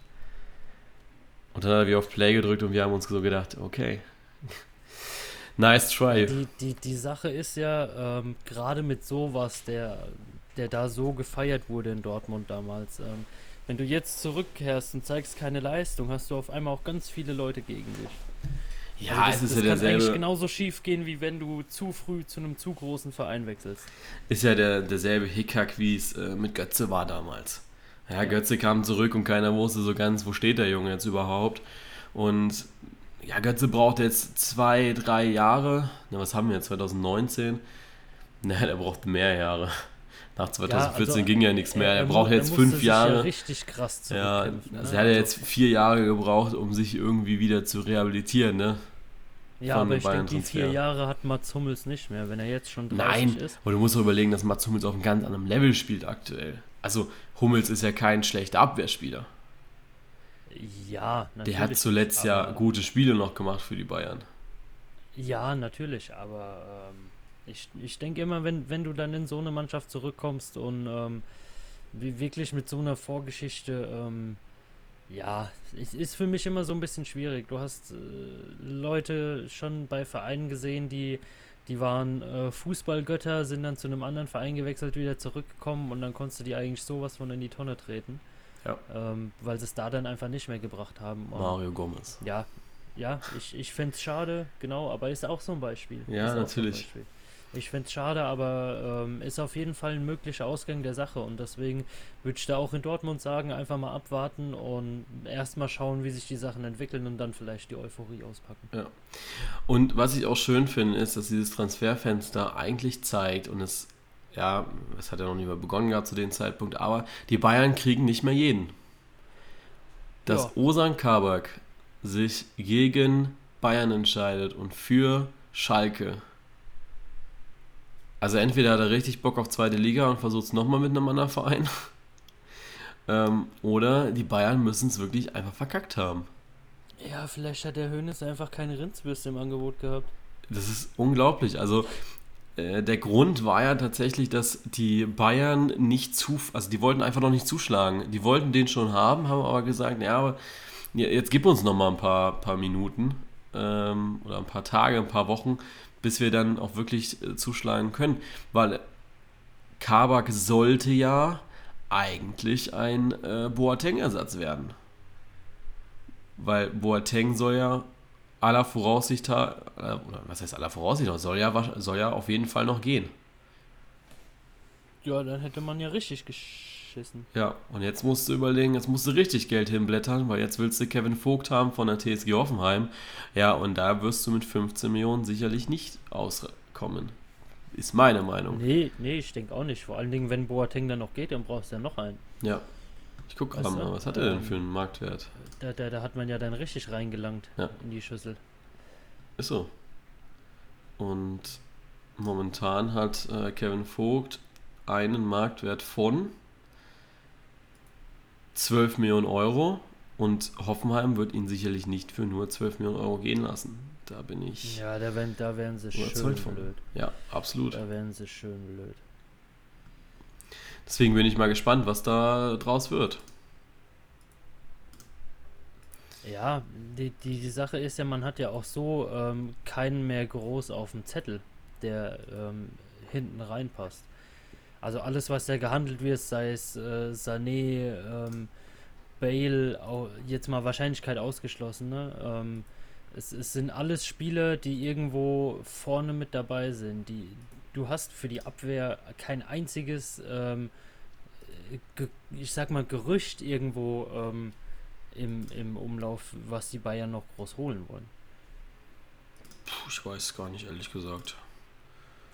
[SPEAKER 2] Und dann hat er wieder auf Play gedrückt und wir haben uns so gedacht, okay, nice try.
[SPEAKER 1] Die, die, die Sache ist ja, ähm, gerade mit sowas, der, der da so gefeiert wurde in Dortmund damals, ähm, wenn du jetzt zurückkehrst und zeigst keine Leistung, hast du auf einmal auch ganz viele Leute gegen dich. Ja, also das, es ist das ja kann eigentlich genauso schief gehen, wie wenn du zu früh zu einem zu großen Verein wechselst.
[SPEAKER 2] Ist ja der, derselbe Hickhack, wie es äh, mit Götze war damals. Ja, Götze kam zurück und keiner wusste so ganz, wo steht der Junge jetzt überhaupt. Und ja, Götze braucht jetzt zwei, drei Jahre. Na, was haben wir jetzt? 2019? Na, der braucht mehr Jahre. Nach 2014 ja, also, ging ja nichts mehr. Er, er braucht jetzt fünf Jahre. Ja
[SPEAKER 1] richtig krass
[SPEAKER 2] Ja, ne? also er hat ja jetzt vier Jahre gebraucht, um sich irgendwie wieder zu rehabilitieren, ne?
[SPEAKER 1] Ja, aber ich denke, die vier Jahre hat Mats Hummels nicht mehr, wenn er jetzt schon 30
[SPEAKER 2] Nein, ist. aber du musst doch überlegen, dass Mats Hummels auf einem ganz anderen Level spielt aktuell. Also Hummels ist ja kein schlechter Abwehrspieler.
[SPEAKER 1] Ja,
[SPEAKER 2] natürlich. Der hat zuletzt ja gute Spiele noch gemacht für die Bayern.
[SPEAKER 1] Ja, natürlich, aber ähm, ich, ich denke immer, wenn, wenn du dann in so eine Mannschaft zurückkommst und ähm, wirklich mit so einer Vorgeschichte, ähm, ja, es ist für mich immer so ein bisschen schwierig. Du hast äh, Leute schon bei Vereinen gesehen, die, die waren äh, Fußballgötter, sind dann zu einem anderen Verein gewechselt, wieder zurückgekommen und dann konntest du die eigentlich sowas von in die Tonne treten.
[SPEAKER 2] Ja.
[SPEAKER 1] Ähm, weil sie es da dann einfach nicht mehr gebracht haben.
[SPEAKER 2] Und Mario Gomez.
[SPEAKER 1] Ja, ja, ich, ich finde es schade, genau, aber ist auch so ein Beispiel.
[SPEAKER 2] Ja, natürlich. So
[SPEAKER 1] ich finde es schade, aber ähm, ist auf jeden Fall ein möglicher Ausgang der Sache und deswegen würde ich da auch in Dortmund sagen, einfach mal abwarten und erstmal schauen, wie sich die Sachen entwickeln und dann vielleicht die Euphorie auspacken.
[SPEAKER 2] Ja. Und was ich auch schön finde, ist, dass dieses Transferfenster eigentlich zeigt und es, ja, es hat ja noch nicht mal begonnen gehabt zu dem Zeitpunkt, aber die Bayern kriegen nicht mehr jeden. Dass ja. Osan Kabak sich gegen Bayern entscheidet und für Schalke also entweder hat er richtig Bock auf zweite Liga und versucht es nochmal mit einem anderen Verein. ähm, oder die Bayern müssen es wirklich einfach verkackt haben.
[SPEAKER 1] Ja, vielleicht hat der Hönes einfach keine Rindsbürste im Angebot gehabt.
[SPEAKER 2] Das ist unglaublich. Also der Grund war ja tatsächlich, dass die Bayern nicht zu, also die wollten einfach noch nicht zuschlagen. Die wollten den schon haben, haben aber gesagt, ja, aber jetzt gib uns noch mal ein paar, paar Minuten ähm, oder ein paar Tage, ein paar Wochen, bis wir dann auch wirklich äh, zuschlagen können. Weil Kabak sollte ja eigentlich ein äh, Boateng-Ersatz werden. Weil Boateng soll ja aller Voraussicht, äh, oder was heißt aller Voraussicht, soll ja, soll ja auf jeden Fall noch gehen.
[SPEAKER 1] Ja, dann hätte man ja richtig geschissen.
[SPEAKER 2] Ja, und jetzt musst du überlegen, jetzt musst du richtig Geld hinblättern, weil jetzt willst du Kevin Vogt haben von der TSG Hoffenheim. Ja, und da wirst du mit 15 Millionen sicherlich nicht auskommen. Ist meine Meinung.
[SPEAKER 1] Nee, nee, ich denke auch nicht. Vor allen Dingen, wenn Boateng dann noch geht, dann brauchst du ja noch einen.
[SPEAKER 2] Ja. Ich gucke gerade mal, was hat er denn ähm, für einen Marktwert?
[SPEAKER 1] Da, da, da hat man ja dann richtig reingelangt
[SPEAKER 2] ja.
[SPEAKER 1] in die Schüssel.
[SPEAKER 2] Ist so. Und momentan hat äh, Kevin Vogt einen Marktwert von 12 Millionen Euro und Hoffenheim wird ihn sicherlich nicht für nur 12 Millionen Euro gehen lassen. Da bin ich.
[SPEAKER 1] Ja, da werden, da werden sie schön
[SPEAKER 2] von. blöd. Ja, absolut.
[SPEAKER 1] Da werden sie schön blöd.
[SPEAKER 2] Deswegen bin ich mal gespannt, was da draus wird.
[SPEAKER 1] Ja, die, die, die Sache ist ja, man hat ja auch so ähm, keinen mehr groß auf dem Zettel, der ähm, hinten reinpasst. Also alles, was da gehandelt wird, sei es äh, Sané, ähm, Bale, jetzt mal Wahrscheinlichkeit ausgeschlossen, ne? Ähm, es, es, sind alles Spieler, die irgendwo vorne mit dabei sind. Die, du hast für die Abwehr kein einziges, ähm, ich sag mal, Gerücht irgendwo ähm, im, im Umlauf, was die Bayern noch groß holen wollen.
[SPEAKER 2] Puh, ich weiß gar nicht, ehrlich gesagt.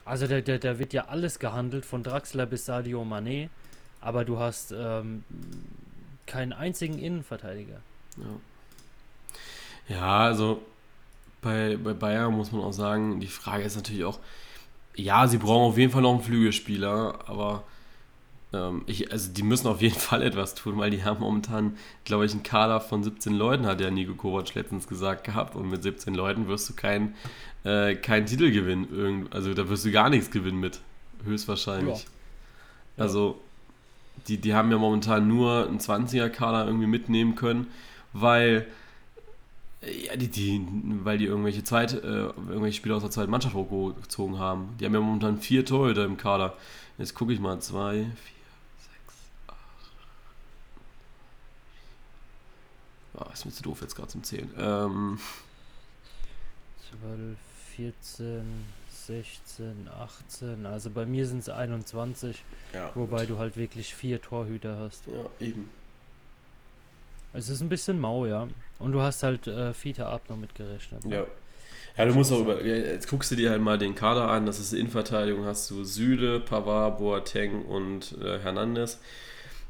[SPEAKER 1] Also da, da, da wird ja alles gehandelt, von Draxler bis Sadio Mané, aber du hast ähm, keinen einzigen Innenverteidiger.
[SPEAKER 2] Ja, ja also bei, bei Bayern muss man auch sagen, die Frage ist natürlich auch, ja, sie brauchen auf jeden Fall noch einen Flügelspieler, aber ähm, ich, also die müssen auf jeden Fall etwas tun, weil die haben momentan, glaube ich, einen Kader von 17 Leuten, hat der Nico Kovac letztens gesagt gehabt. Und mit 17 Leuten wirst du keinen äh, kein Titel gewinnen. Also da wirst du gar nichts gewinnen mit. Höchstwahrscheinlich. Ja. Also die, die haben ja momentan nur einen 20er-Kader irgendwie mitnehmen können, weil ja, die, die, weil die irgendwelche Zeit, äh, irgendwelche Spieler aus der zweiten Mannschaft hochgezogen haben. Die haben ja momentan vier Torhüter im Kader. Jetzt gucke ich mal, zwei, vier, Oh, ist mir zu doof jetzt gerade zum Zählen. Ähm,
[SPEAKER 1] 12, 14, 16, 18. Also bei mir sind es 21.
[SPEAKER 2] Ja,
[SPEAKER 1] wobei gut. du halt wirklich vier Torhüter hast.
[SPEAKER 2] Ja, eben.
[SPEAKER 1] Es ist ein bisschen mau, ja. Und du hast halt äh, Fiete Ab noch mitgerechnet.
[SPEAKER 2] Ne? Ja. Ja, du musst auch über. Jetzt guckst du dir halt mal den Kader an. Das ist Innenverteidigung, hast du Süde, Pavard, Boateng und äh, Hernandez.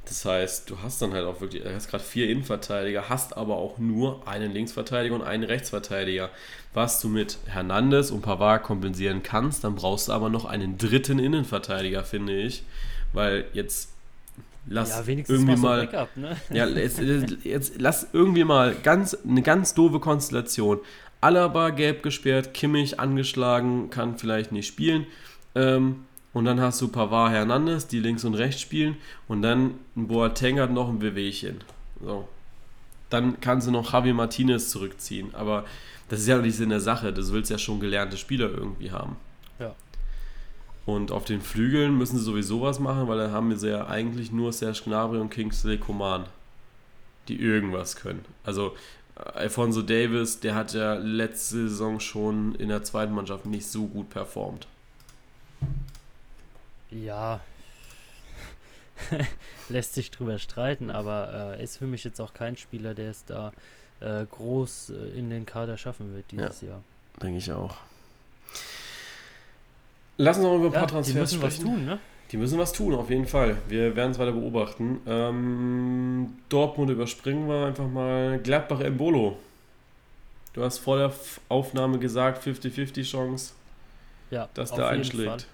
[SPEAKER 2] Das heißt, du hast dann halt auch wirklich, du hast gerade vier Innenverteidiger, hast aber auch nur einen Linksverteidiger und einen Rechtsverteidiger. Was du mit Hernandez und Pavard kompensieren kannst, dann brauchst du aber noch einen dritten Innenverteidiger, finde ich. Weil jetzt lass ja, irgendwie mal. Backup, ne? Ja, jetzt, jetzt, lass irgendwie mal ganz, eine ganz doofe Konstellation. Alaba gelb gesperrt, Kimmich angeschlagen, kann vielleicht nicht spielen. Ähm, und dann hast du Pavard Hernandez, die links und rechts spielen. Und dann ein Boateng hat noch ein Bewegchen. So. Dann kannst du noch Javi Martinez zurückziehen. Aber das ist ja nicht Sinn der Sache. Du willst ja schon gelernte Spieler irgendwie haben.
[SPEAKER 1] Ja.
[SPEAKER 2] Und auf den Flügeln müssen sie sowieso was machen, weil da haben sie ja eigentlich nur Serge Gnabry und Kingsley Coman, die irgendwas können. Also Alfonso Davis, der hat ja letzte Saison schon in der zweiten Mannschaft nicht so gut performt.
[SPEAKER 1] Ja, lässt sich drüber streiten, aber er äh, ist für mich jetzt auch kein Spieler, der es da äh, groß äh, in den Kader schaffen wird dieses ja, Jahr.
[SPEAKER 2] Denke ich auch. Lass uns noch über ein
[SPEAKER 1] ja,
[SPEAKER 2] paar Transfers
[SPEAKER 1] die müssen
[SPEAKER 2] sprechen.
[SPEAKER 1] was tun, ne?
[SPEAKER 2] Die müssen was tun, auf jeden Fall. Wir werden es weiter beobachten. Ähm, Dortmund überspringen wir einfach mal. Gladbach Embolo. Du hast vor der Aufnahme gesagt, 50-50 Chance,
[SPEAKER 1] ja,
[SPEAKER 2] dass der einschlägt.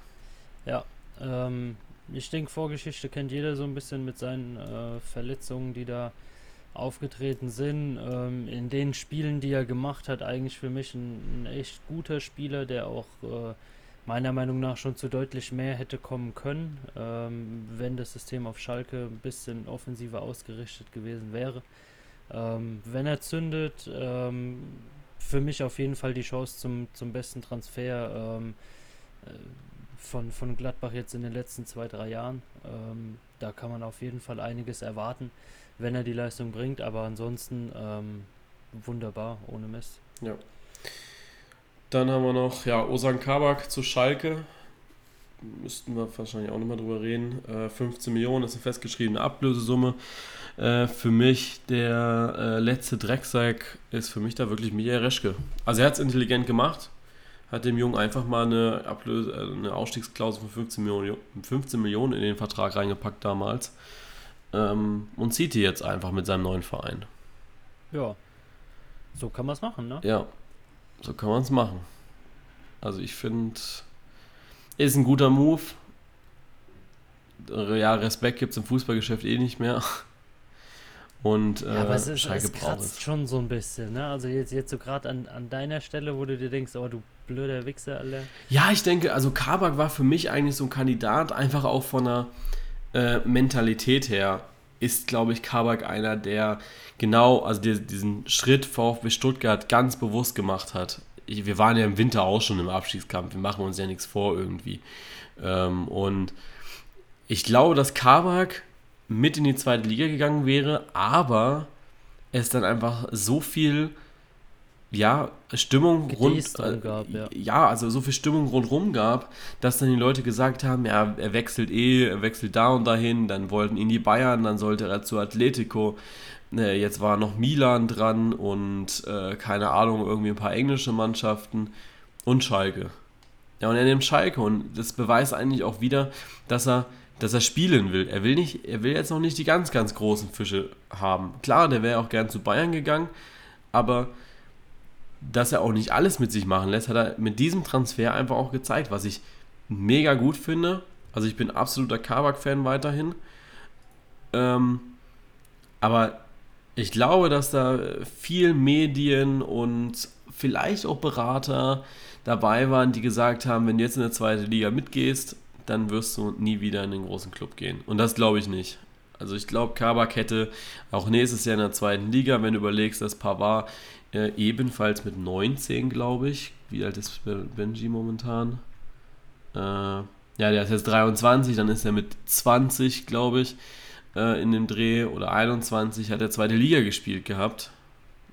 [SPEAKER 1] Ja, ähm, ich denke, Vorgeschichte kennt jeder so ein bisschen mit seinen äh, Verletzungen, die da aufgetreten sind. Ähm, in den Spielen, die er gemacht hat, eigentlich für mich ein, ein echt guter Spieler, der auch äh, meiner Meinung nach schon zu deutlich mehr hätte kommen können, ähm, wenn das System auf Schalke ein bisschen offensiver ausgerichtet gewesen wäre. Ähm, wenn er zündet, ähm, für mich auf jeden Fall die Chance zum, zum besten Transfer ähm, äh, von, von Gladbach jetzt in den letzten zwei, drei Jahren. Ähm, da kann man auf jeden Fall einiges erwarten, wenn er die Leistung bringt, aber ansonsten ähm, wunderbar, ohne Mist.
[SPEAKER 2] Ja. Dann haben wir noch, ja, Osan Kabak zu Schalke. Müssten wir wahrscheinlich auch nochmal drüber reden. Äh, 15 Millionen ist eine festgeschriebene Ablösesumme. Äh, für mich der äh, letzte Drecksack ist für mich da wirklich Michael Reschke. Also er hat es intelligent gemacht, hat dem Jungen einfach mal eine, Ablöse, äh, eine Ausstiegsklausel von 15 Millionen, 15 Millionen in den Vertrag reingepackt damals ähm, und zieht die jetzt einfach mit seinem neuen Verein.
[SPEAKER 1] Ja, so kann man es machen, ne?
[SPEAKER 2] Ja, so kann man es machen. Also ich finde, ist ein guter Move. Ja, Respekt gibt es im Fußballgeschäft eh nicht mehr. Und äh, ja, aber es, ist, es kratzt
[SPEAKER 1] schon so ein bisschen, ne? Also jetzt, jetzt so gerade an, an deiner Stelle, wo du dir denkst, oh du blöder Wichser, alle.
[SPEAKER 2] Ja, ich denke, also Kabak war für mich eigentlich so ein Kandidat, einfach auch von der äh, Mentalität her ist, glaube ich, Kabak einer, der genau, also der, diesen Schritt VfB Stuttgart ganz bewusst gemacht hat. Ich, wir waren ja im Winter auch schon im Abstiegskampf, wir machen uns ja nichts vor irgendwie. Ähm, und ich glaube, dass Kabak mit in die zweite Liga gegangen wäre, aber es dann einfach so viel ja, Stimmung rund, äh, gab, ja. ja. also so viel Stimmung rundherum gab, dass dann die Leute gesagt haben, ja, er wechselt eh, er wechselt da und dahin, dann wollten ihn die Bayern, dann sollte er zu Atletico, äh, jetzt war noch Milan dran und äh, keine Ahnung, irgendwie ein paar englische Mannschaften und Schalke. Ja, und er nimmt Schalke und das beweist eigentlich auch wieder, dass er dass er spielen will. Er will nicht, er will jetzt noch nicht die ganz, ganz großen Fische haben. Klar, der wäre auch gern zu Bayern gegangen, aber dass er auch nicht alles mit sich machen lässt, hat er mit diesem Transfer einfach auch gezeigt, was ich mega gut finde. Also ich bin absoluter Kabak-Fan weiterhin. Ähm, aber ich glaube, dass da viel Medien und vielleicht auch Berater dabei waren, die gesagt haben, wenn du jetzt in der zweiten Liga mitgehst, dann wirst du nie wieder in den großen Club gehen. Und das glaube ich nicht. Also ich glaube, Kabak hätte auch nächstes Jahr in der zweiten Liga, wenn du überlegst, dass Pavard äh, ebenfalls mit 19, glaube ich. Wie alt ist Benji momentan? Äh, ja, der ist jetzt 23, dann ist er mit 20, glaube ich, äh, in dem Dreh oder 21 hat er zweite Liga gespielt gehabt.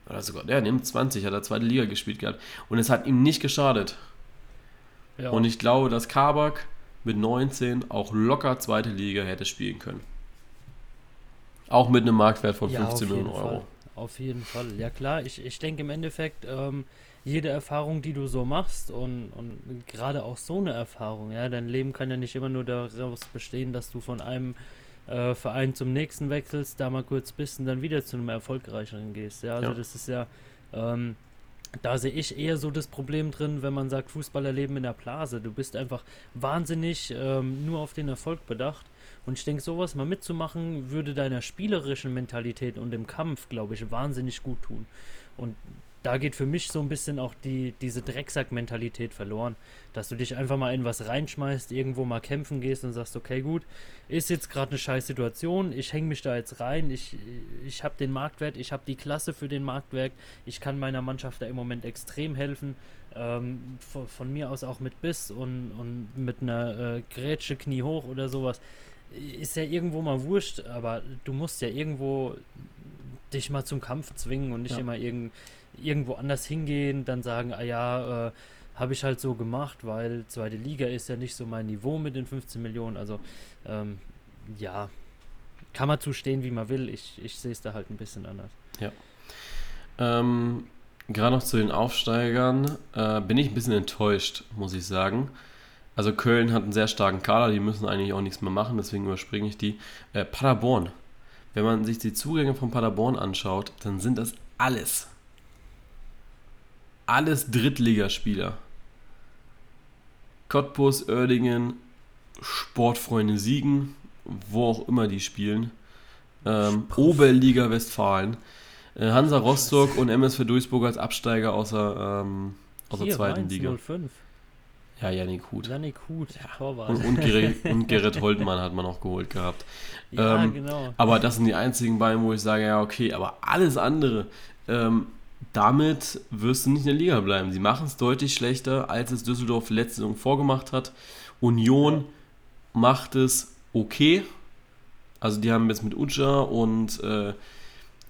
[SPEAKER 2] Oder sogar, ja, nimmt 20 hat er zweite Liga gespielt gehabt. Und es hat ihm nicht geschadet. Ja. Und ich glaube, dass Kabak mit 19 auch locker zweite Liga hätte spielen können. Auch mit einem Marktwert von ja, 15 Millionen Euro.
[SPEAKER 1] Fall. Auf jeden Fall. Ja klar, ich, ich denke im Endeffekt, ähm, jede Erfahrung, die du so machst und, und gerade auch so eine Erfahrung, ja, dein Leben kann ja nicht immer nur daraus bestehen, dass du von einem äh, Verein zum nächsten wechselst, da mal kurz bist und dann wieder zu einem erfolgreicheren gehst. Ja, also ja. das ist ja, ähm, da sehe ich eher so das Problem drin, wenn man sagt, Fußballer leben in der Blase. Du bist einfach wahnsinnig ähm, nur auf den Erfolg bedacht. Und ich denke, sowas mal mitzumachen, würde deiner spielerischen Mentalität und dem Kampf, glaube ich, wahnsinnig gut tun. Und da geht für mich so ein bisschen auch die, diese Drecksack-Mentalität verloren. Dass du dich einfach mal in was reinschmeißt, irgendwo mal kämpfen gehst und sagst, okay, gut, ist jetzt gerade eine scheiß Situation, ich hänge mich da jetzt rein, ich, ich habe den Marktwert, ich habe die Klasse für den Marktwert, ich kann meiner Mannschaft da im Moment extrem helfen. Ähm, von, von, mir aus auch mit Biss und, und mit einer äh, Grätsche Knie hoch oder sowas. Ist ja irgendwo mal wurscht, aber du musst ja irgendwo dich mal zum Kampf zwingen und nicht ja. immer irgend irgendwo anders hingehen, dann sagen, ah ja, äh, habe ich halt so gemacht, weil zweite Liga ist ja nicht so mein Niveau mit den 15 Millionen. Also ähm, ja, kann man zustehen, wie man will. Ich, ich sehe es da halt ein bisschen anders.
[SPEAKER 2] Ja. Ähm, Gerade noch zu den Aufsteigern äh, bin ich ein bisschen enttäuscht, muss ich sagen. Also Köln hat einen sehr starken Kader, die müssen eigentlich auch nichts mehr machen, deswegen überspringe ich die. Äh, Paderborn. Wenn man sich die Zugänge von Paderborn anschaut, dann sind das alles alles Drittligaspieler. Cottbus, Oerdingen, Sportfreunde Siegen, wo auch immer die spielen. Ähm, Oberliga Westfalen. Äh, Hansa Rostock und MSV Duisburg als Absteiger außer, ähm, aus der zweiten Liga. 05. Ja, Janik Huth. Janik Huth, ja. Torwart. Und, und, Gerrit, und Gerrit Holtmann hat man auch geholt gehabt. Ja, ähm, genau. Aber das sind die einzigen beiden, wo ich sage, ja, okay, aber alles andere. Ähm, damit wirst du nicht in der Liga bleiben. Sie machen es deutlich schlechter, als es Düsseldorf letzte Saison vorgemacht hat. Union macht es okay. Also die haben jetzt mit Ucha und äh,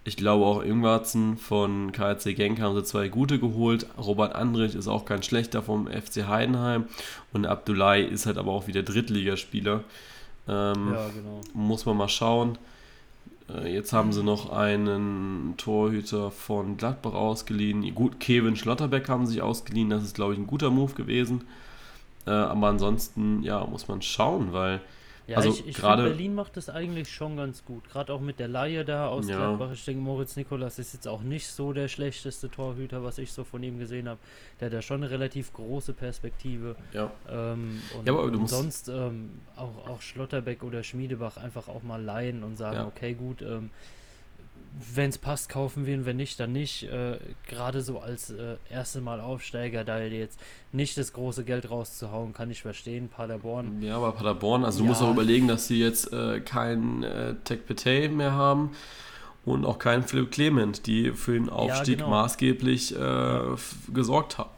[SPEAKER 2] ich glaube auch Ingwarzen von KRC Genk haben sie zwei gute geholt. Robert Andrich ist auch kein schlechter vom FC Heidenheim. Und Abdullahi ist halt aber auch wieder Drittligaspieler. Ähm, ja, genau. Muss man mal schauen. Äh, jetzt haben sie noch einen Torhüter von Gladbach ausgeliehen. Gut, Kevin Schlotterbeck haben sie sich ausgeliehen. Das ist, glaube ich, ein guter Move gewesen. Äh, aber ansonsten, ja, muss man schauen, weil
[SPEAKER 1] ja, also ich, ich gerade Berlin macht das eigentlich schon ganz gut. Gerade auch mit der Laie da aus ja. Gladbach. Ich denke, Moritz Nikolas ist jetzt auch nicht so der schlechteste Torhüter, was ich so von ihm gesehen habe. Der hat ja schon eine relativ große Perspektive. Ja. Ähm, und, ja, aber du musst sonst ähm, auch, auch Schlotterbeck oder Schmiedebach einfach auch mal leihen und sagen, ja. okay, gut, ähm, wenn es passt, kaufen wir ihn, wenn nicht, dann nicht. Äh, Gerade so als äh, erste Mal Aufsteiger, da jetzt nicht das große Geld rauszuhauen, kann ich verstehen. Paderborn.
[SPEAKER 2] Ja, aber Paderborn, also du musst auch überlegen, dass sie jetzt äh, keinen äh, Tech Petey mehr haben und auch keinen Philipp Clement, die für den Aufstieg ja, genau. maßgeblich äh, gesorgt haben.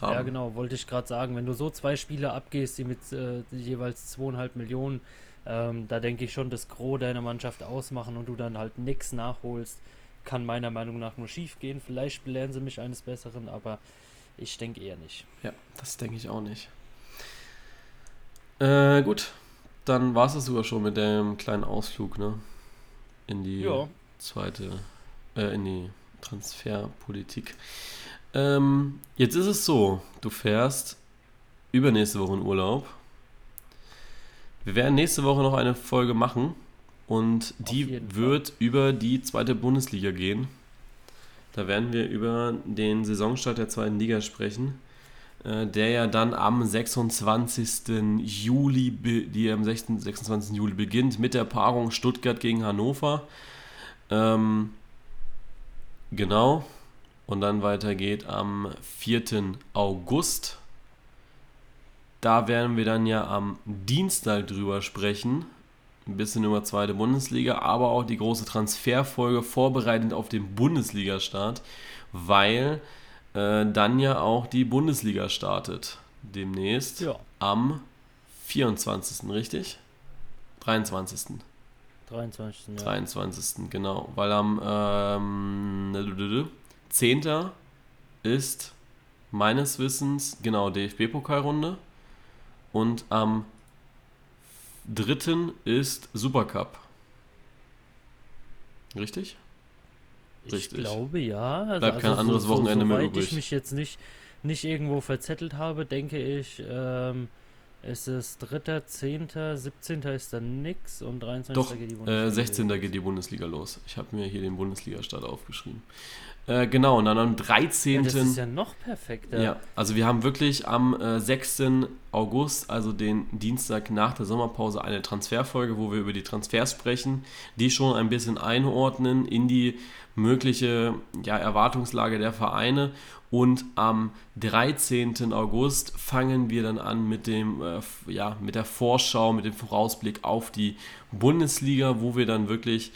[SPEAKER 1] Ja, genau, wollte ich gerade sagen. Wenn du so zwei Spiele abgehst, die mit äh, jeweils zweieinhalb Millionen ähm, da denke ich schon, das Gros deiner Mannschaft ausmachen und du dann halt nichts nachholst, kann meiner Meinung nach nur schief gehen. Vielleicht belehren sie mich eines Besseren, aber ich denke eher nicht.
[SPEAKER 2] Ja, das denke ich auch nicht. Äh, gut, dann war es das sogar schon mit dem kleinen Ausflug, ne? In die ja. zweite, äh, in die Transferpolitik. Ähm, jetzt ist es so, du fährst übernächste Woche in Urlaub wir werden nächste Woche noch eine Folge machen und die wird Fall. über die zweite Bundesliga gehen. Da werden wir über den Saisonstart der zweiten Liga sprechen, äh, der ja dann am 26. Juli, die am 26. Juli beginnt mit der Paarung Stuttgart gegen Hannover. Ähm, genau. Und dann weitergeht am 4. August da werden wir dann ja am Dienstag drüber sprechen. Ein bisschen über zweite Bundesliga, aber auch die große Transferfolge vorbereitend auf den Bundesliga-Start, weil äh, dann ja auch die Bundesliga startet. Demnächst ja. am 24. richtig? 23. 23. Ja. 23. genau. Weil am ähm, 10. ist meines Wissens genau DFB-Pokalrunde. Und am 3. ist Supercup. Richtig?
[SPEAKER 1] Richtig. Ich glaube ja.
[SPEAKER 2] Also, Bleibt kein also anderes so, Wochenende so,
[SPEAKER 1] mehr übrig. ich mich jetzt nicht, nicht irgendwo verzettelt habe, denke ich, ähm, es ist 3., 10., 17. ist dann nix und 23.
[SPEAKER 2] Doch, geht die Bundesliga äh, 16. Los. geht die Bundesliga los. Ich habe mir hier den Bundesliga-Start aufgeschrieben. Äh, genau, und dann am 13. Ja, das
[SPEAKER 1] ist ja noch perfekter.
[SPEAKER 2] Ja, also wir haben wirklich am äh, 6. August, also den Dienstag nach der Sommerpause, eine Transferfolge, wo wir über die Transfers sprechen, die schon ein bisschen einordnen in die mögliche ja, Erwartungslage der Vereine. Und am 13. August fangen wir dann an mit, dem, äh, ja, mit der Vorschau, mit dem Vorausblick auf die Bundesliga, wo wir dann wirklich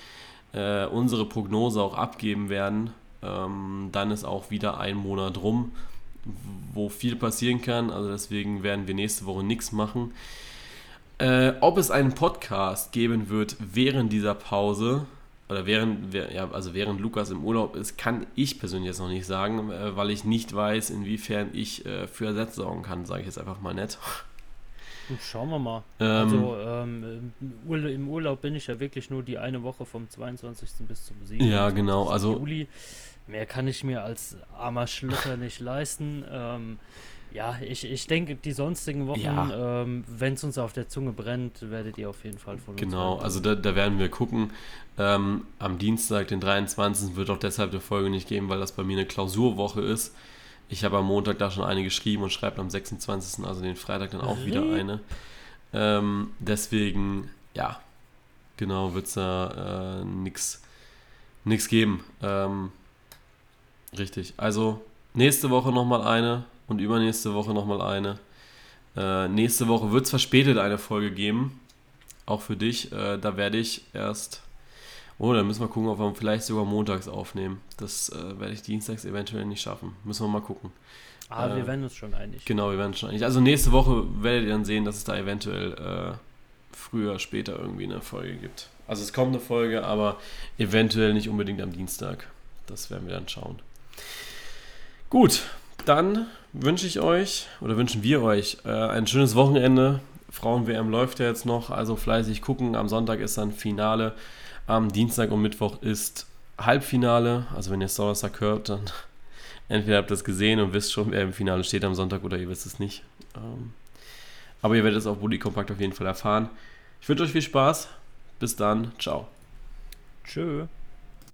[SPEAKER 2] äh, unsere Prognose auch abgeben werden. Ähm, dann ist auch wieder ein Monat rum, wo viel passieren kann. Also deswegen werden wir nächste Woche nichts machen. Äh, ob es einen Podcast geben wird während dieser Pause, oder während, ja, also während Lukas im Urlaub ist, kann ich persönlich jetzt noch nicht sagen, äh, weil ich nicht weiß, inwiefern ich äh, für Ersatz sorgen kann, sage ich jetzt einfach mal nett.
[SPEAKER 1] Schauen wir mal. Ähm, also ähm, im Urlaub bin ich ja wirklich nur die eine Woche vom 22. bis zum 7.
[SPEAKER 2] Ja, genau. Also
[SPEAKER 1] Juli. Mehr kann ich mir als armer Schlucker nicht leisten. Ähm, ja, ich, ich denke, die sonstigen Wochen, ja. ähm, wenn es uns auf der Zunge brennt, werdet ihr auf jeden Fall von
[SPEAKER 2] uns. Genau, also da, da, werden wir gucken. Ähm, am Dienstag, den 23. wird auch deshalb eine Folge nicht geben, weil das bei mir eine Klausurwoche ist. Ich habe am Montag da schon eine geschrieben und schreibe am 26., also den Freitag dann auch wieder eine. Ähm, deswegen, ja, genau, wird es da äh, nichts geben. Ähm, richtig, also nächste Woche nochmal eine und übernächste Woche nochmal eine. Äh, nächste Woche wird es verspätet eine Folge geben. Auch für dich. Äh, da werde ich erst. Oh, dann müssen wir gucken, ob wir vielleicht sogar montags aufnehmen. Das äh, werde ich dienstags eventuell nicht schaffen. Müssen wir mal gucken.
[SPEAKER 1] Ah, wir äh, werden uns schon einig.
[SPEAKER 2] Genau, wir werden uns schon einig. Also nächste Woche werdet ihr dann sehen, dass es da eventuell äh, früher, später irgendwie eine Folge gibt. Also es kommt eine Folge, aber eventuell nicht unbedingt am Dienstag. Das werden wir dann schauen. Gut, dann wünsche ich euch oder wünschen wir euch äh, ein schönes Wochenende. Frauen-WM läuft ja jetzt noch, also fleißig gucken. Am Sonntag ist dann Finale. Am Dienstag und Mittwoch ist Halbfinale. Also wenn ihr es Donnerstag hört, dann entweder habt ihr es gesehen und wisst schon, wer im Finale steht am Sonntag oder ihr wisst es nicht. Ähm, aber ihr werdet es auf Bully Kompakt auf jeden Fall erfahren. Ich wünsche euch viel Spaß. Bis dann. Ciao.
[SPEAKER 1] Tschö.